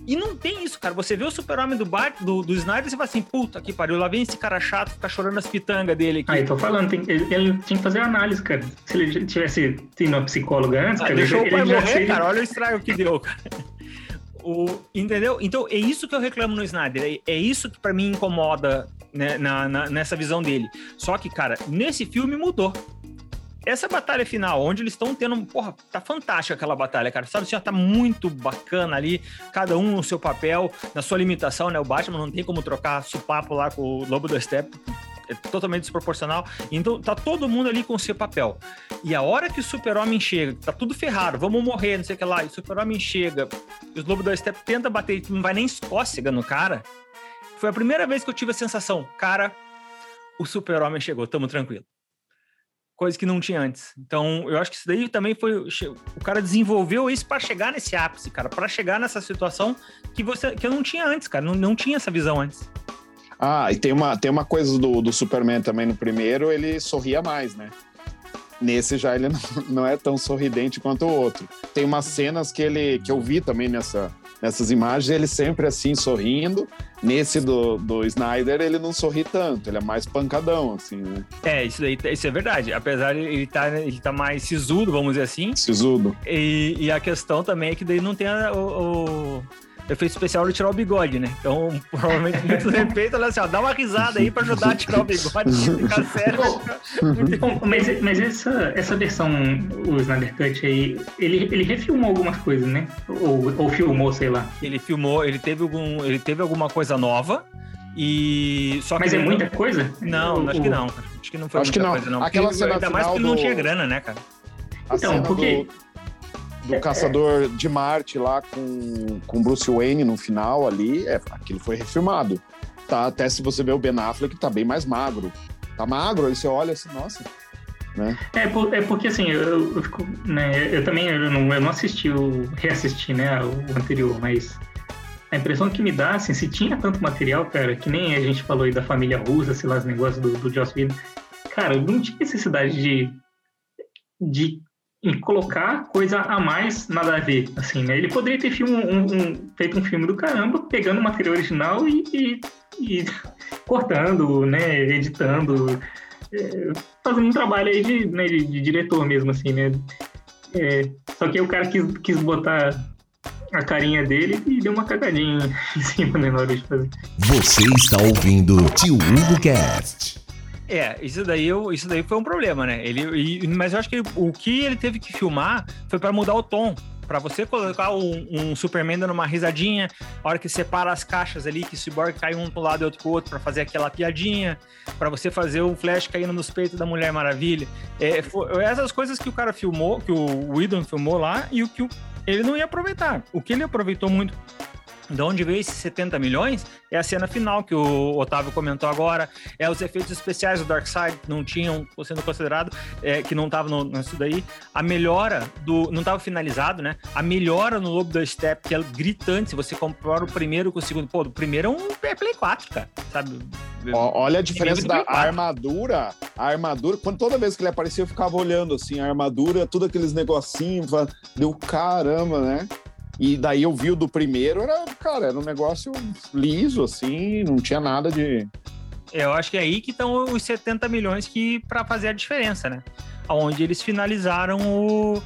E não tem isso, cara. Você vê o super-homem do, Bart, do, do Snyder e você fala assim, puta que pariu, lá vem esse cara chato ficar chorando as pitangas dele aqui. Aí, tô falando, tem, ele, ele, tinha que fazer análise, cara. Se ele tivesse tido uma psicóloga antes, ah, cara... Deixou ele, o pai morrer, cara. Olha o estrago que deu, cara. O, entendeu? Então, é isso que eu reclamo no Snyder. É, é isso que para mim incomoda né, na, na, nessa visão dele. Só que, cara, nesse filme mudou. Essa batalha final, onde eles estão tendo. Porra, tá fantástica aquela batalha, cara. Sabe, já tá muito bacana ali, cada um no seu papel, na sua limitação, né? O Batman não tem como trocar supapo lá com o Lobo do Step é totalmente desproporcional. Então tá todo mundo ali com o seu papel. E a hora que o super-homem chega, tá tudo ferrado, vamos morrer, não sei o que lá, e o super-homem chega, e os lobos da Step tenta bater, não vai nem escócega no cara. Foi a primeira vez que eu tive a sensação, cara, o super-homem chegou, tamo tranquilo. Coisa que não tinha antes. Então, eu acho que isso daí também foi. O cara desenvolveu isso para chegar nesse ápice, cara, para chegar nessa situação que, você, que eu não tinha antes, cara. Não, não tinha essa visão antes. Ah, e tem uma, tem uma coisa do, do Superman também no primeiro, ele sorria mais, né? Nesse já ele não, não é tão sorridente quanto o outro. Tem umas cenas que ele que eu vi também nessa, nessas imagens, ele sempre assim sorrindo. Nesse do, do Snyder, ele não sorri tanto, ele é mais pancadão, assim, né? É, isso, daí, isso é verdade. Apesar de ele tá, ele tá mais sisudo, vamos dizer assim. Sisudo. E, e a questão também é que daí não tem a, o, o efeito especial de tirar o bigode, né? Então, provavelmente, muito efeito, olha assim, ó, dá uma risada aí pra ajudar a tirar o bigode, ficar sério. Bom, mas, mas essa, essa versão, o Snyder Cut aí, ele, ele refilmou algumas coisas, né? Ou, ou filmou, sei lá. Ele filmou, ele teve, algum, ele teve alguma coisa nova. E só Mas que é ele muita não... coisa? Não, acho que não. Acho que não foi Acho que muita não. coisa, não. Aquela Porque- cena ainda mais porque ele não do- tinha grana, né, cara? A Então, porque- do, do caçador de Marte lá com, com Bruce Wayne no final ali, é, aquilo foi refilmado. Tá, até se você ver o Ben Affleck, tá bem mais magro. Tá magro, aí você olha assim, nossa. Né? É, é porque assim, eu, eu fico, né, eu também eu não, eu não assisti, o reassisti, né, o anterior, mas a impressão que me dá, assim, se tinha tanto material, cara, que nem a gente falou aí da família russa, sei lá, os negócios do, do Joss Whedon, cara, não tinha necessidade de, de em colocar coisa a mais, nada a ver, assim, né? Ele poderia ter filme, um- um- feito um filme do caramba, pegando o material original e, e- e cortando, né, editando, é, fazendo um trabalho aí de, né, de, de diretor mesmo, assim, né? É, só que o cara quis, quis botar a carinha dele e deu uma cagadinha em cima, né, na hora de fazer. Você está ouvindo Tio Hugo Cast. É, isso daí, eu, isso daí foi um problema, né? Ele, e- mas eu acho que o que ele teve que filmar foi para mudar o tom. Pra você colocar um, um Superman dando uma risadinha, a hora que separa as caixas ali, que o Cyborg cai um pro lado e outro pro outro, pra fazer aquela piadinha, pra você fazer o Flash caindo nos peitos da Mulher Maravilha. É, foi- essas coisas que o cara filmou, que o Whedon filmou lá, e o que o- ele não ia aproveitar. O que ele aproveitou muito de onde veio esses 70 milhões é a cena final que o Otávio comentou agora, é os efeitos especiais do Darkseid que não tinham sendo considerado, é, que não estava no, nisso daí, a melhora do, não estava finalizado, né? A melhora no Lobo da Step, que é gritante, se você compara o primeiro com o segundo, pô, o primeiro é um é Play 4, cara, sabe? Olha a diferença da Play 4. armadura. A armadura, quando toda vez que ele aparecia, eu ficava olhando assim, a armadura, tudo aqueles negocinhos, deu caramba, né? E daí eu vi o do primeiro, era, cara, era um negócio liso, assim, não tinha nada de. Eu acho que é aí que estão os 70 milhões que para fazer a diferença, né? Onde eles finalizaram o,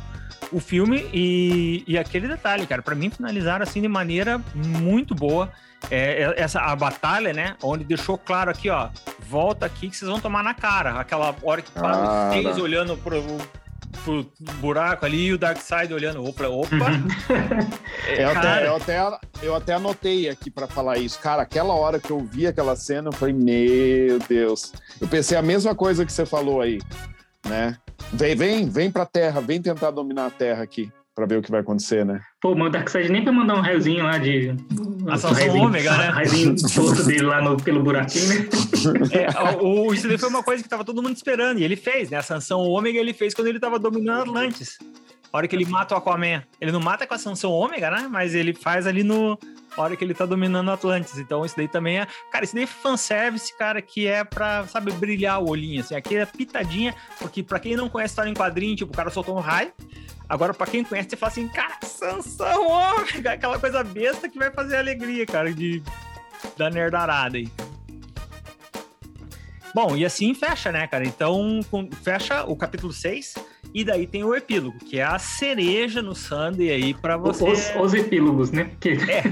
o filme e, e aquele detalhe, cara, para mim finalizaram assim de maneira muito boa. É, é- essa a batalha, né? Onde deixou claro aqui, ó, volta aqui que vocês vão tomar na cara. Aquela hora que para Ah, os três tá. olhando pro, pro buraco ali e o Darkseid olhando, opa, opa. É, Eu até, eu, até, eu até anotei aqui pra falar isso. Cara, aquela hora que eu vi aquela cena, eu falei, meu Deus. Eu pensei a mesma coisa que você falou aí, né? Vem, vem, vem pra Terra, vem tentar dominar a Terra aqui, pra ver o que vai acontecer, né? Pô, mas o Darkseid nem pra mandar um raiozinho lá de. A Sansão Ômega, né? Raiozinho torto dele lá no, pelo buraquinho, né? É, o, o- isso daí foi uma coisa que tava todo mundo esperando, e ele fez, né? A sanção ômega ele fez quando ele tava dominando Atlantis. A hora que ele mata o Aquaman. Ele não mata com a sanção ômega, né? Mas ele faz ali no. Hora que ele tá dominando Atlantis. Então isso daí também é. Cara, isso daí é fanservice, cara, que é pra, sabe, brilhar o olhinho, assim. Aqui é pitadinha, porque pra quem não conhece história em quadrinho, tipo, o cara soltou um raio. Agora, pra quem conhece, você fala assim, cara, sanção ômega, aquela coisa besta que vai fazer alegria, cara, de. Da nerdarada aí. Bom, e assim fecha, né, cara? Então, com- fecha o capítulo 6 e daí tem o epílogo, que é a cereja no Sunday aí pra Os, você. os epílogos, né? Porque É,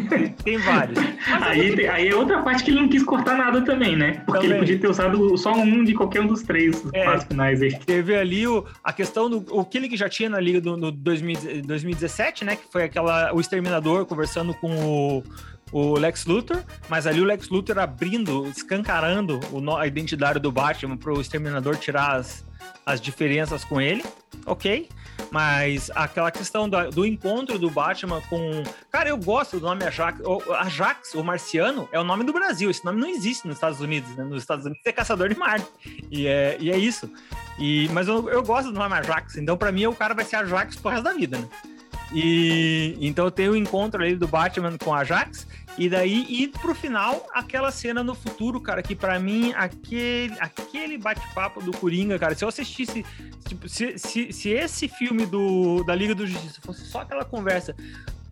tem vários. É aí, tem- aí é outra parte que ele não quis cortar nada também, né? Porque Também. ele podia ter usado só um de qualquer um dos três É. quatro finais aí. Teve ali o, a questão do o que ele já tinha na liga do, no 2000 2017, né? Que foi aquela o exterminador conversando com o, o Lex Luthor, mas ali o Lex Luthor abrindo, escancarando o, no- a identidade do Batman para o exterminador tirar as, as diferenças com ele, ok? Mas aquela questão do, do encontro do Batman com. Cara, eu gosto do nome Ajax. O- Ajax, o marciano, é o nome do Brasil. Esse nome não existe nos Estados Unidos, né? Nos Estados Unidos é caçador de Marte. E é, e é isso. E, mas eu, eu gosto do nome Ajax, então pra mim o cara vai ser Ajax pro resto da vida, né? E então tem o encontro ali do Batman com a Ajax. E daí, e pro final, aquela cena no futuro, cara, que para mim, aquele, aquele bate-papo do Coringa, cara, se eu assistisse, tipo, se, se, se esse filme do, da Liga do Justiça fosse só aquela conversa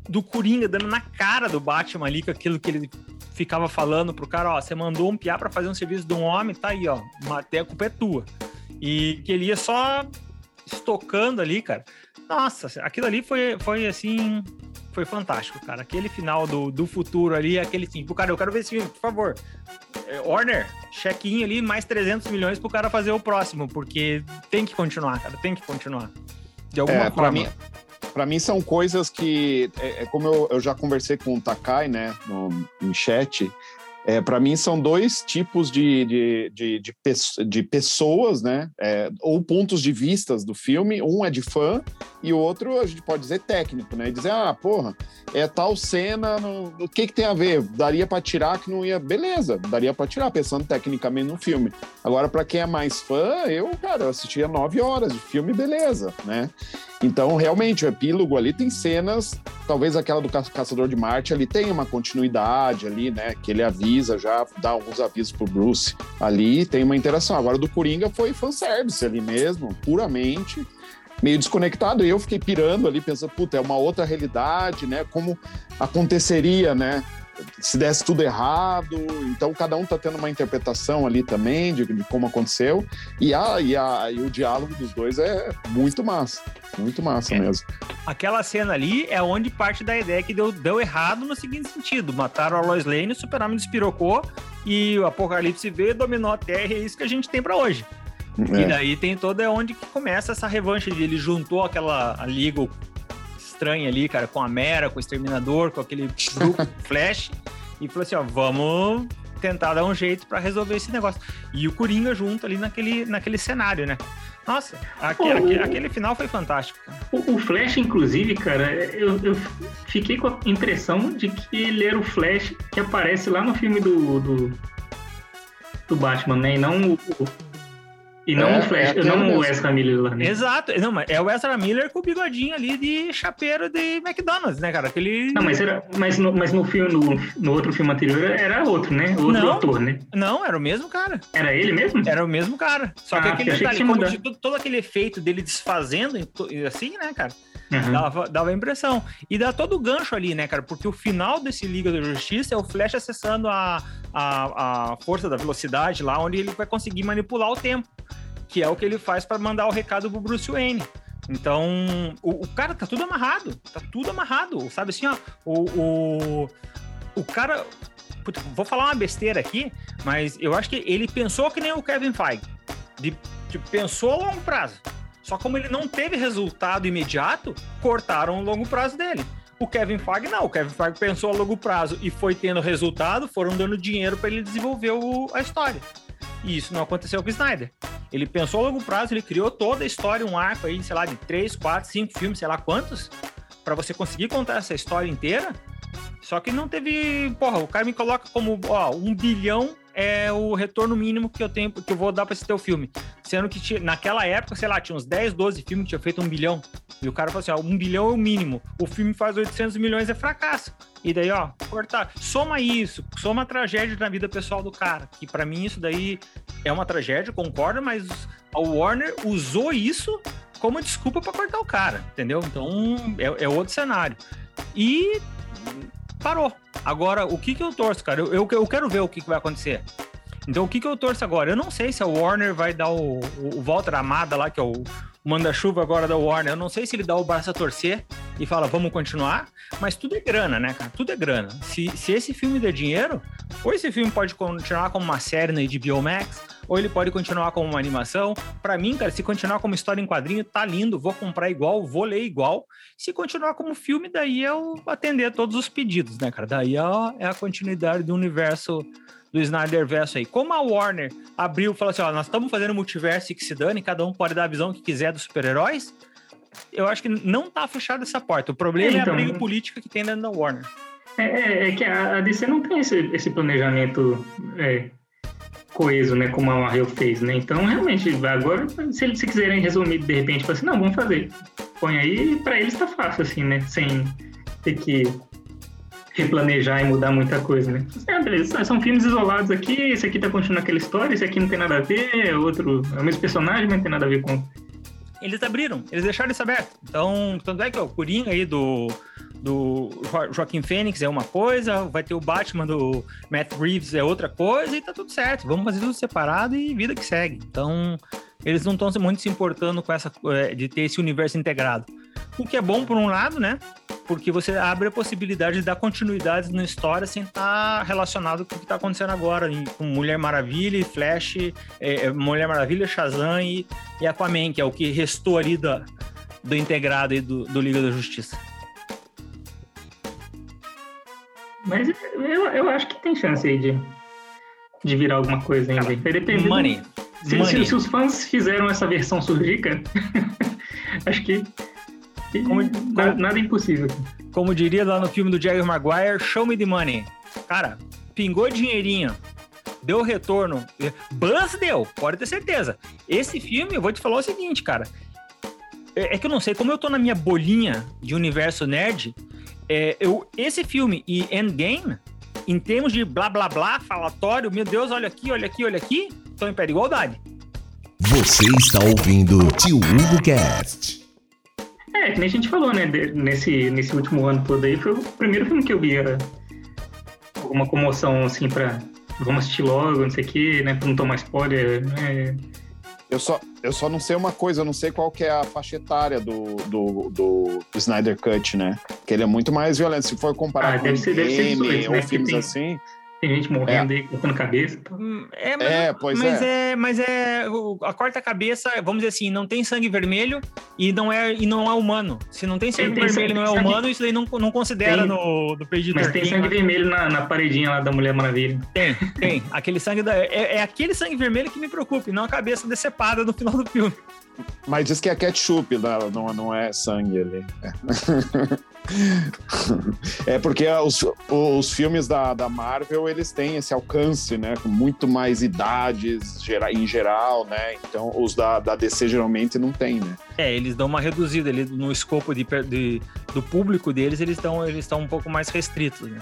do Coringa dando na cara do Batman ali, com aquilo que ele ficava falando pro cara, ó, você mandou um piá para fazer um serviço de um homem, tá aí, ó, até a culpa é tua. E que ele ia só estocando ali, cara. Nossa, aquilo ali foi, foi assim, foi fantástico, cara. Aquele final do, do futuro ali, aquele tipo, cara, eu quero ver esse filme, por favor. É, Warner, check-in ali, mais 300 milhões pro cara fazer o próximo, porque tem que continuar, cara, tem que continuar. De alguma é, forma. Mim, para mim são coisas que, é, é como eu, eu, já conversei com o Takai, né, no, em chat, é, para mim são dois tipos de, de, de, de, de pessoas, né? É, ou pontos de vistas do filme. Um é de fã e o outro a gente pode dizer técnico, né? E dizer, ah, porra, é tal cena, no, o que que tem a ver? Daria para tirar que não ia, beleza, daria para tirar pensando tecnicamente no filme. Agora para quem é mais fã, eu, cara, eu assistia nove horas de filme, beleza, né? Então, realmente, o epílogo ali tem cenas, talvez aquela do Caçador de Marte ali tem uma continuidade ali, né? Que ele avisa já, dá alguns avisos pro Bruce ali, tem uma interação. Agora, do Coringa foi fanservice ali mesmo, puramente meio desconectado, e eu fiquei pirando ali, pensando, puta, é uma outra realidade, né? Como aconteceria, né? Se desse tudo errado, então cada um tá tendo uma interpretação ali também de, de como aconteceu, e, a, e, a, e o diálogo dos dois é muito massa. Muito massa é. mesmo. Aquela cena ali é onde parte da ideia que deu, deu errado no seguinte sentido: mataram a Lois Lane, o Super-Homem despirocou e o Apocalipse veio, dominou a Terra, e é isso que a gente tem para hoje. É. E daí tem toda é onde que começa essa revanche. Ele juntou aquela liga estranha ali, cara, com a Mera, com o Exterminador, com aquele grupo Flash, e falou assim: ó, vamos tentar dar um jeito para resolver esse negócio. E o Coringa junto ali naquele, naquele cenário, né? Nossa, aquele, aquele, aquele, final foi fantástico. O, o, Flash, inclusive, cara, eu, eu, fiquei com a impressão de que ele era o Flash que aparece lá no filme do, do, do Batman, né? E não o, e não é, o Flash, é não o Ezra Miller lá, né? Exato. Não, mas é o Ezra Miller com o bigodinho ali de chapeiro de McDonald's, né, cara? Aquele... Não, mas, era, mas, no, mas no filme, no, no outro filme anterior era outro, né? Outro não, ator, né? Não, era o mesmo cara. Era ele mesmo? Era o mesmo cara. Só ah, que aquele detalhe, que como de, todo aquele efeito dele desfazendo, assim, né, cara? Uhum. Dava, dava a impressão. E dá todo o gancho ali, né, cara? Porque o final desse Liga da Justiça é o Flash acessando a, a, a força da velocidade lá, onde ele vai conseguir manipular o tempo que é o que ele faz para mandar o recado pro Bruce Wayne. Então, o, o, cara tá tudo amarrado, tá tudo amarrado, sabe assim, ó, o, o, o cara, vou falar uma besteira aqui, mas eu acho que ele pensou que nem o Kevin Feige, de, tipo, pensou a longo prazo, só como ele não teve resultado imediato, cortaram o longo prazo dele. O Kevin Feige não, o Kevin Feige pensou a longo prazo e foi tendo resultado, foram dando dinheiro para ele desenvolver o, a história. E isso não aconteceu com o Snyder. Ele pensou a longo prazo, ele criou toda a história, um arco aí, sei lá, de três, quatro, cinco filmes, sei lá quantos, para você conseguir contar essa história inteira. Só que não teve. Porra, o cara me coloca como, ó, um bilhão é o retorno mínimo que eu tenho, que eu vou dar para esse teu filme. Sendo que naquela época, sei lá, tinha uns 10, 12 filmes que tinha feito um bilhão. E o cara falou assim: ó, um bilhão é o mínimo. O filme faz 800 milhões, é fracasso. E daí, ó, cortar. Soma isso, soma a tragédia na vida pessoal do cara. Que para mim isso daí é uma tragédia, concordo, mas a Warner usou isso como desculpa para cortar o cara, entendeu? Então é, é outro cenário. E parou. Agora, o que que eu torço, cara? Eu, eu, eu quero ver o que, que vai acontecer. Então, o que que eu torço agora? Eu não sei se a Warner vai dar o, o, o Walter Amada lá, que é o manda-chuva agora da Warner. Eu não sei se ele dá o braço a torcer e fala, vamos continuar, mas tudo é grana, né, cara? Tudo é grana. Se, se esse filme der dinheiro, ou esse filme pode continuar como uma série na HBO Max, ou ele pode continuar como uma animação. Para mim, cara, se continuar como história em quadrinho, tá lindo, vou comprar igual, vou ler igual. Se continuar como filme, daí eu atender todos os pedidos, né, cara? Daí é a continuidade do universo do Snyder Verso aí. Como a Warner abriu e falou assim: ó, nós estamos fazendo multiverso e que se dane, cada um pode dar a visão que quiser dos super-heróis. Eu acho que não tá fechada essa porta. O problema é, então, é a briga política que tem dentro da Warner. É, é, é que a DC não tem esse, esse planejamento é, coeso, né? Como a Marvel fez, né? Então, realmente, agora, se eles quiserem resumir de repente, assim, não, vamos fazer. põe aí, pra eles tá fácil, assim, né? Sem ter que replanejar e mudar muita coisa, né? É, beleza, são filmes isolados aqui, esse aqui tá continuando aquela história, esse aqui não tem nada a ver, é outro, é o mesmo personagem, mas não tem nada a ver com. Eles abriram, eles deixaram isso aberto. Então, tanto é que o Coringa aí do, do Jo- Joaquim Fênix é uma coisa, vai ter o Batman do Matt Reeves é outra coisa e tá tudo certo. Vamos fazer tudo separado e vida que segue. Então, eles não estão muito se importando com essa eh, de ter esse universo integrado. O que é bom por um lado, né? Porque você abre a possibilidade de dar continuidade na história sem estar relacionado com o que está acontecendo agora, com Mulher Maravilha e Flash, eh, Mulher Maravilha, Shazam e, e Aquaman, que é o que restou ali da, do integrado aí do, do Liga da Justiça. Mas eu, eu acho que tem chance aí de, de virar alguma coisa ainda. Vai depender. do- Money. Se, Money. se- se os fãs fizeram essa versão surgir, cara, acho que, Como- nada, como- nada impossível. Como diria lá no filme do Jagger Maguire, show me the money. Cara, pingou dinheirinho, deu retorno. Buzz deu, pode ter certeza. Esse filme, eu vou te falar o seguinte, cara. É é que eu não sei, como eu tô na minha bolinha de universo nerd, é, eu, esse filme e Endgame, em termos de blá blá blá, falatório, meu Deus, olha aqui, olha aqui, olha aqui, estão em pé de igualdade. Você está ouvindo Tio Hugo Cast. É, que nem a gente falou, né? nesse, nesse último ano todo aí, foi o primeiro filme que eu vi era alguma comoção, assim, pra vamos assistir logo, não sei o quê, né? Pra não tomar spoiler, né? Eu só, eu só não sei uma coisa, eu não sei qual que é a faixa etária do, do, do Snyder Cut, né? Que ele é muito mais violento. Se for comparar Ah, com deve ser- deve ser game 18, ou né? Filmes tem- assim, Tem gente morrendo aí, cortando cabeça. Então. Hum, É, mas, É, pois mas é. Mas é. A quarta-cabeça, vamos dizer assim, não tem sangue vermelho e não é, e não é humano. Se não tem sangue Tem- vermelho e não é sangue- humano, isso daí não, não considera Tem- no, do PG Mas tem sangue vermelho na, na paredinha lá da Mulher Maravilha. Tem, tem. Aquele sangue da, é, é aquele sangue vermelho que me preocupa, e não a cabeça decepada no final do filme. Mas diz que é ketchup, não, não, não é sangue ali. É, é porque os, os filmes da, da Marvel, eles têm esse alcance, né? Com muito mais idades gera- em geral, né? Então, os da, da DC geralmente não tem, né? É, eles dão uma reduzida ali no escopo de, de- do público deles, eles estão eles estão um pouco mais restritos, né?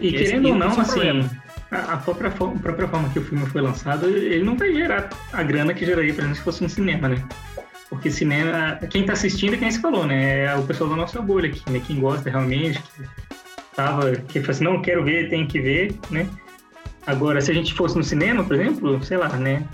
E Esse- querendo ou não, é assim, problema. A, própria, fo- a própria forma que o filme foi lançado, ele não vai gerar a grana que geraria, por exemplo, se fosse no cinema, né? Porque cinema, quem tá assistindo é quem se falou, né? É o pessoal da nossa bolha aqui, né? Quem gosta realmente, que tava, que fala assim, não, quero ver, tem que ver, né? Agora, se a gente fosse no cinema, por exemplo, sei lá, né?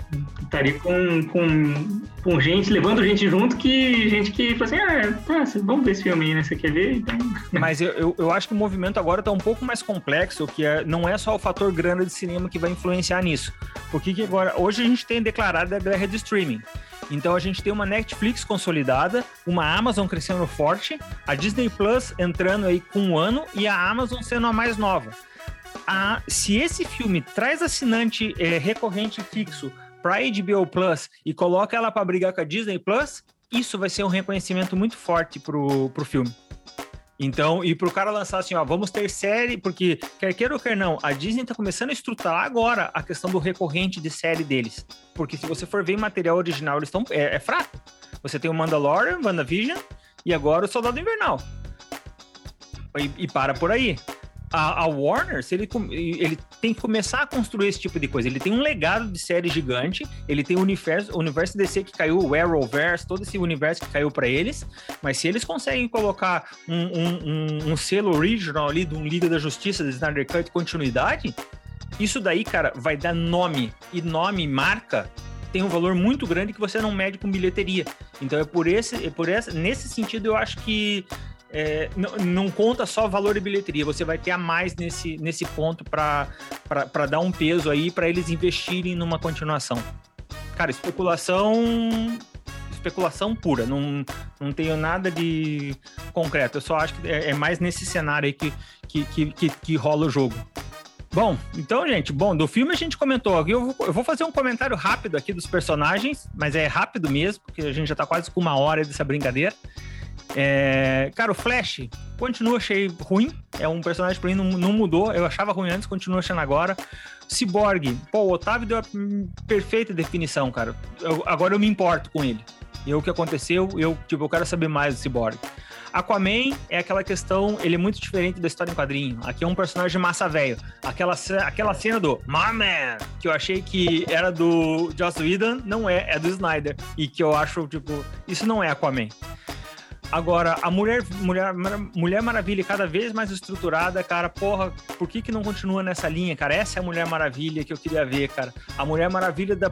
Estaria com, com, com gente, levando gente junto, que gente que fala assim, ah, tá, vamos ver esse filme aí, né? Você quer ver? Então, Mas eu, eu, eu acho que o movimento agora está um pouco mais complexo, que é, não é só o fator grana de cinema que vai influenciar nisso. Porque que agora, hoje a gente tem declarado a guerra de streaming. Então a gente tem uma Netflix consolidada, uma Amazon crescendo forte, a Disney Plus entrando aí com um ano e a Amazon sendo a mais nova. A- se esse filme traz assinante eh, recorrente fixo para HBO Plus e coloca ela para brigar com a Disney Plus, isso vai ser um reconhecimento muito forte pro, pro filme. Então, e pro cara lançar assim, ó, vamos ter série, porque quer queira ou quer não, a Disney tá começando a estruturar agora a questão do recorrente de série deles. Porque se você for ver em material original, eles estão é, é fraco. Você tem o Mandalorian, WandaVision e agora o Soldado Invernal. E, e para por aí. A, a Warner, se ele, ele tem que começar a construir esse tipo de coisa. Ele tem um legado de série gigante, ele tem o universo, o universo DC que caiu, o Arrowverse, todo esse universo que caiu para eles. Mas se eles conseguem colocar um, um- um- um selo original ali de um Liga da Justiça, de Snyder Cut, continuidade, isso daí, cara, vai dar nome. E nome, marca, tem um valor muito grande que você não mede com bilheteria. Então é por esse, é por essa, nesse sentido eu acho que é, não, não conta só valor e bilheteria, você vai ter a mais nesse, nesse ponto para dar um peso aí para eles investirem numa continuação. Cara, especulação especulação pura, não, não tenho nada de concreto. Eu só acho que é, é mais nesse cenário aí que, que, que, que, que rola o jogo. Bom, então, gente, bom, do filme a gente comentou aqui. Eu eu vou fazer um comentário rápido aqui dos personagens, mas é rápido mesmo, porque a gente já tá quase com uma hora dessa brincadeira. É, cara, o Flash continua achei ruim. É um personagem pra mim não, não mudou. Eu achava ruim antes, continua achando agora. Cyborg, pô, o Otávio deu a perfeita definição, cara. Eu- agora eu me importo com ele. E o que aconteceu, eu, tipo, eu quero saber mais do Cyborg. Aquaman é aquela questão, ele é muito diferente da história em quadrinho. Aqui é um personagem massa velho. Aquela, aquela cena do My Man, que eu achei que era do Joss Whedon, não é, é do Snyder. E que eu acho, tipo, isso não é Aquaman. Agora, a Mulher, Mulher, Mulher Maravilha cada vez mais estruturada, cara, porra, por que que não continua nessa linha, cara? Essa é a Mulher Maravilha que eu queria ver, cara. A Mulher Maravilha da,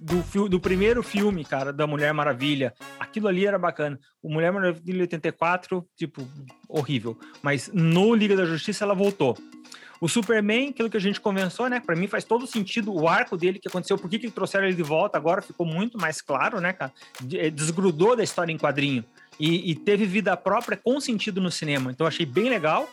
do, do primeiro filme, cara, da Mulher Maravilha. Aquilo ali era bacana. O Mulher Maravilha 84, tipo, horrível. Mas no Liga da Justiça ela voltou. O Superman, aquilo que a gente conversou, né? Para mim faz todo sentido o arco dele que aconteceu, por que, que trouxeram ele de volta agora ficou muito mais claro, né, cara? Desgrudou da história em quadrinho e, e, teve vida própria com sentido no cinema. Então achei bem legal.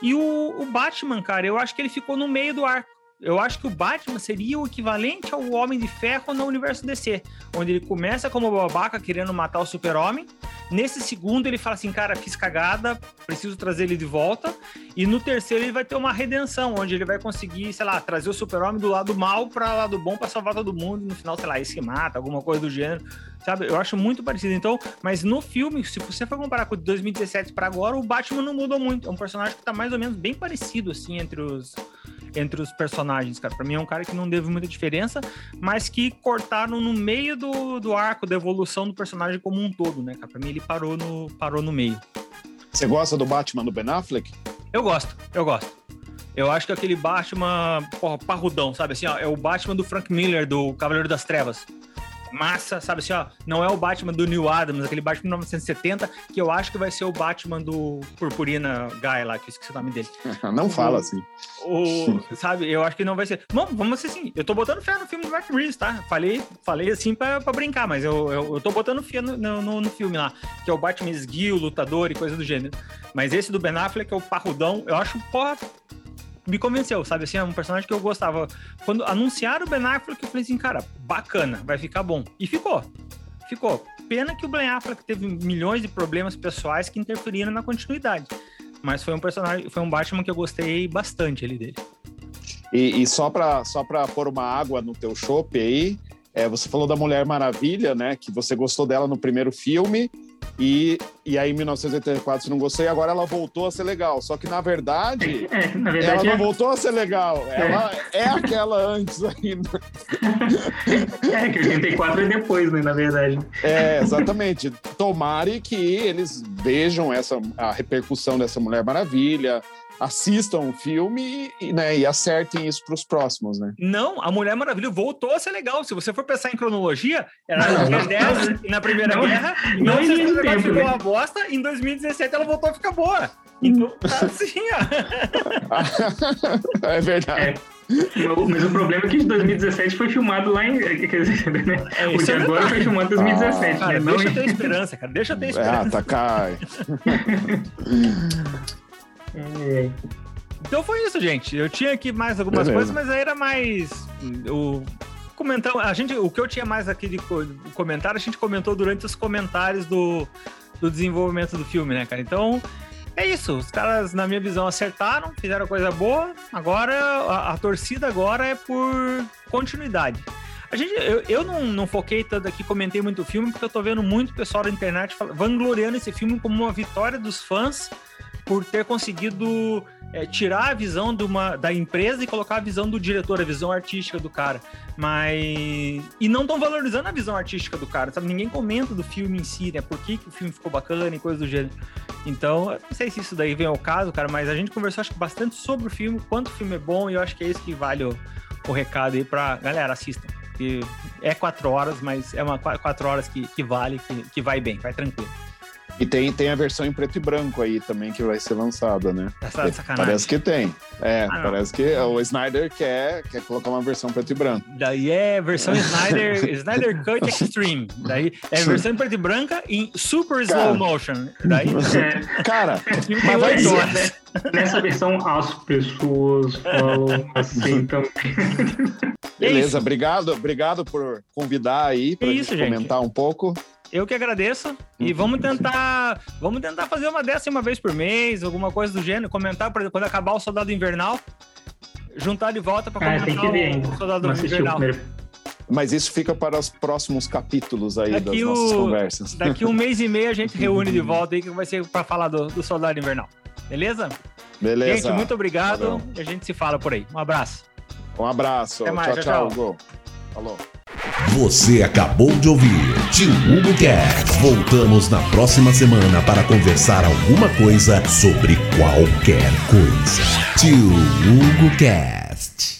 E o, o, Batman, cara, eu acho que ele ficou no meio do arco. Eu acho que o Batman seria o equivalente ao Homem de Ferro no universo DC, onde ele começa como babaca querendo matar o Super-Homem. Nesse segundo, ele fala assim: cara, fiz cagada, preciso trazer ele de volta. E no terceiro, ele vai ter uma redenção, onde ele vai conseguir, sei lá, trazer o Super-Homem do lado mal para o lado bom para salvar todo mundo. E no final, sei lá, ele se mata, alguma coisa do gênero sabe? Eu acho muito parecido. Então, mas no filme, se você for comparar com 2017 para agora, o Batman não mudou muito. É um personagem que tá mais ou menos bem parecido, assim, entre os, entre os personagens, cara. Pra mim é um cara que não teve muita diferença, mas que cortaram no meio do, do arco da evolução do personagem como um todo, né, cara? Pra mim ele parou no, parou no meio. Você gosta do Batman do Ben Affleck? Eu gosto, eu gosto. Eu acho que aquele Batman, porra, parrudão, sabe assim, ó, é o Batman do Frank Miller, do Cavaleiro das Trevas massa, sabe assim, ó, não é o Batman do New Adams, aquele Batman de 1970, que eu acho que vai ser o Batman do Purpurina Guy lá, que eu esqueci o nome dele. não o, fala assim. O, sabe, eu acho que não vai ser. Bom, vamos ser assim, eu tô botando fé no filme do Mark Reeves, tá? Falei, falei assim pra, pra brincar, mas eu, eu, eu tô botando fé no, no, no, filme lá, que é o Batman esguio, lutador e coisa do gênero. Mas esse do Ben Affleck é o parrudão, eu acho, porra, me convenceu, sabe? Assim, é um personagem que eu gostava. Quando anunciaram o Ben Affleck, eu falei assim, cara, bacana, vai ficar bom. E ficou. Ficou. Pena que o Ben Affleck teve milhões de problemas pessoais que interferiram na continuidade. Mas foi um personagem, foi um Batman que eu gostei bastante ali dele. E, e só para só pra pôr uma água no teu chopp aí, é, você falou da Mulher Maravilha, né? Que você gostou dela no primeiro filme e, e aí, em 1984, você não gostou, e agora ela voltou a ser legal. Só que, na verdade, é, na verdade ela não é... voltou a ser legal. É. Ela é aquela antes ainda. É, que 84 é depois, né, na verdade. É, exatamente. Tomare que eles vejam essa, a repercussão dessa Mulher Maravilha, assistam o filme e, né, e acertem isso para os próximos, né? Não, a Mulher Maravilha voltou a ser legal. Se você for pensar em cronologia, era na 2010 e na Primeira não, Guerra, em 1994 ficou né? uma bosta, em 2017 ela voltou a ficar boa. Então, tá assim, ó. é verdade. É. Mas o problema é que de 2017 foi filmado lá em. Quer dizer, né? É, o de é agora foi filmado em 2017. Ah, cara, né? Deixa eu ter esperança, cara. Deixa eu ter esperança. Ah, tá, cai. É. Então foi isso, gente. Eu tinha aqui mais algumas Beleza. coisas, mas aí era mais o comentar. A gente, o que eu tinha mais aqui de comentário, a gente comentou durante os comentários do, do desenvolvimento do filme, né, cara? Então é isso. Os caras, na minha visão, acertaram, fizeram coisa boa. Agora a, a torcida agora é por continuidade. A gente, eu, eu não, não foquei tanto aqui, comentei muito o filme, porque eu tô vendo muito pessoal da internet vangloriando esse filme como uma vitória dos fãs por ter conseguido é, tirar a visão de uma, da empresa e colocar a visão do diretor, a visão artística do cara. Mas. E não estão valorizando a visão artística do cara, sabe? Ninguém comenta do filme em si, né? Por que, que o filme ficou bacana e coisa do gênero. Então, não sei se isso daí vem ao caso, cara, mas a gente conversou, acho que bastante sobre o filme, quanto o filme é bom, e eu acho que é isso que vale o, o recado aí pra galera, assistam. Que é quatro horas, mas é uma quatro horas que, que vale, que, que vai bem, vai tranquilo. E tem, tem a versão em preto e branco aí também que vai ser lançada, né? Essa é sacanagem. Parece que tem. É, ah, parece que o Snyder quer, quer colocar uma versão preto e branco. Daí é versão Snyder, Snyder Cut Extreme. Daí é versão em preto e branca em super slow motion. Daí, é, cara, mas vai ser, né? Nessa versão as pessoas falam assim também. Beleza, obrigado, obrigado por convidar aí para comentar gente. um pouco. Eu que agradeço. E uhum. vamos tentar. Vamos tentar fazer uma dessa uma vez por mês, alguma coisa do gênero. Comentar pra, quando acabar o Soldado Invernal. Juntar de volta para ah, comentar o Soldado Invernal. Mas isso fica para os próximos capítulos aí Daqui das nossas o- conversas. Daqui um mês e meio a gente reúne de volta aí, que vai ser pra falar do, do Soldado Invernal. Beleza? Beleza. Gente, muito obrigado. Valeu. E a gente se fala por aí. Um abraço. Um abraço. Até mais, tchau, tchau, tchau, Hugo. Você acabou de ouvir Tio Hugo Cast. Voltamos na próxima semana para conversar alguma coisa sobre qualquer coisa. Tio Hugo Cast.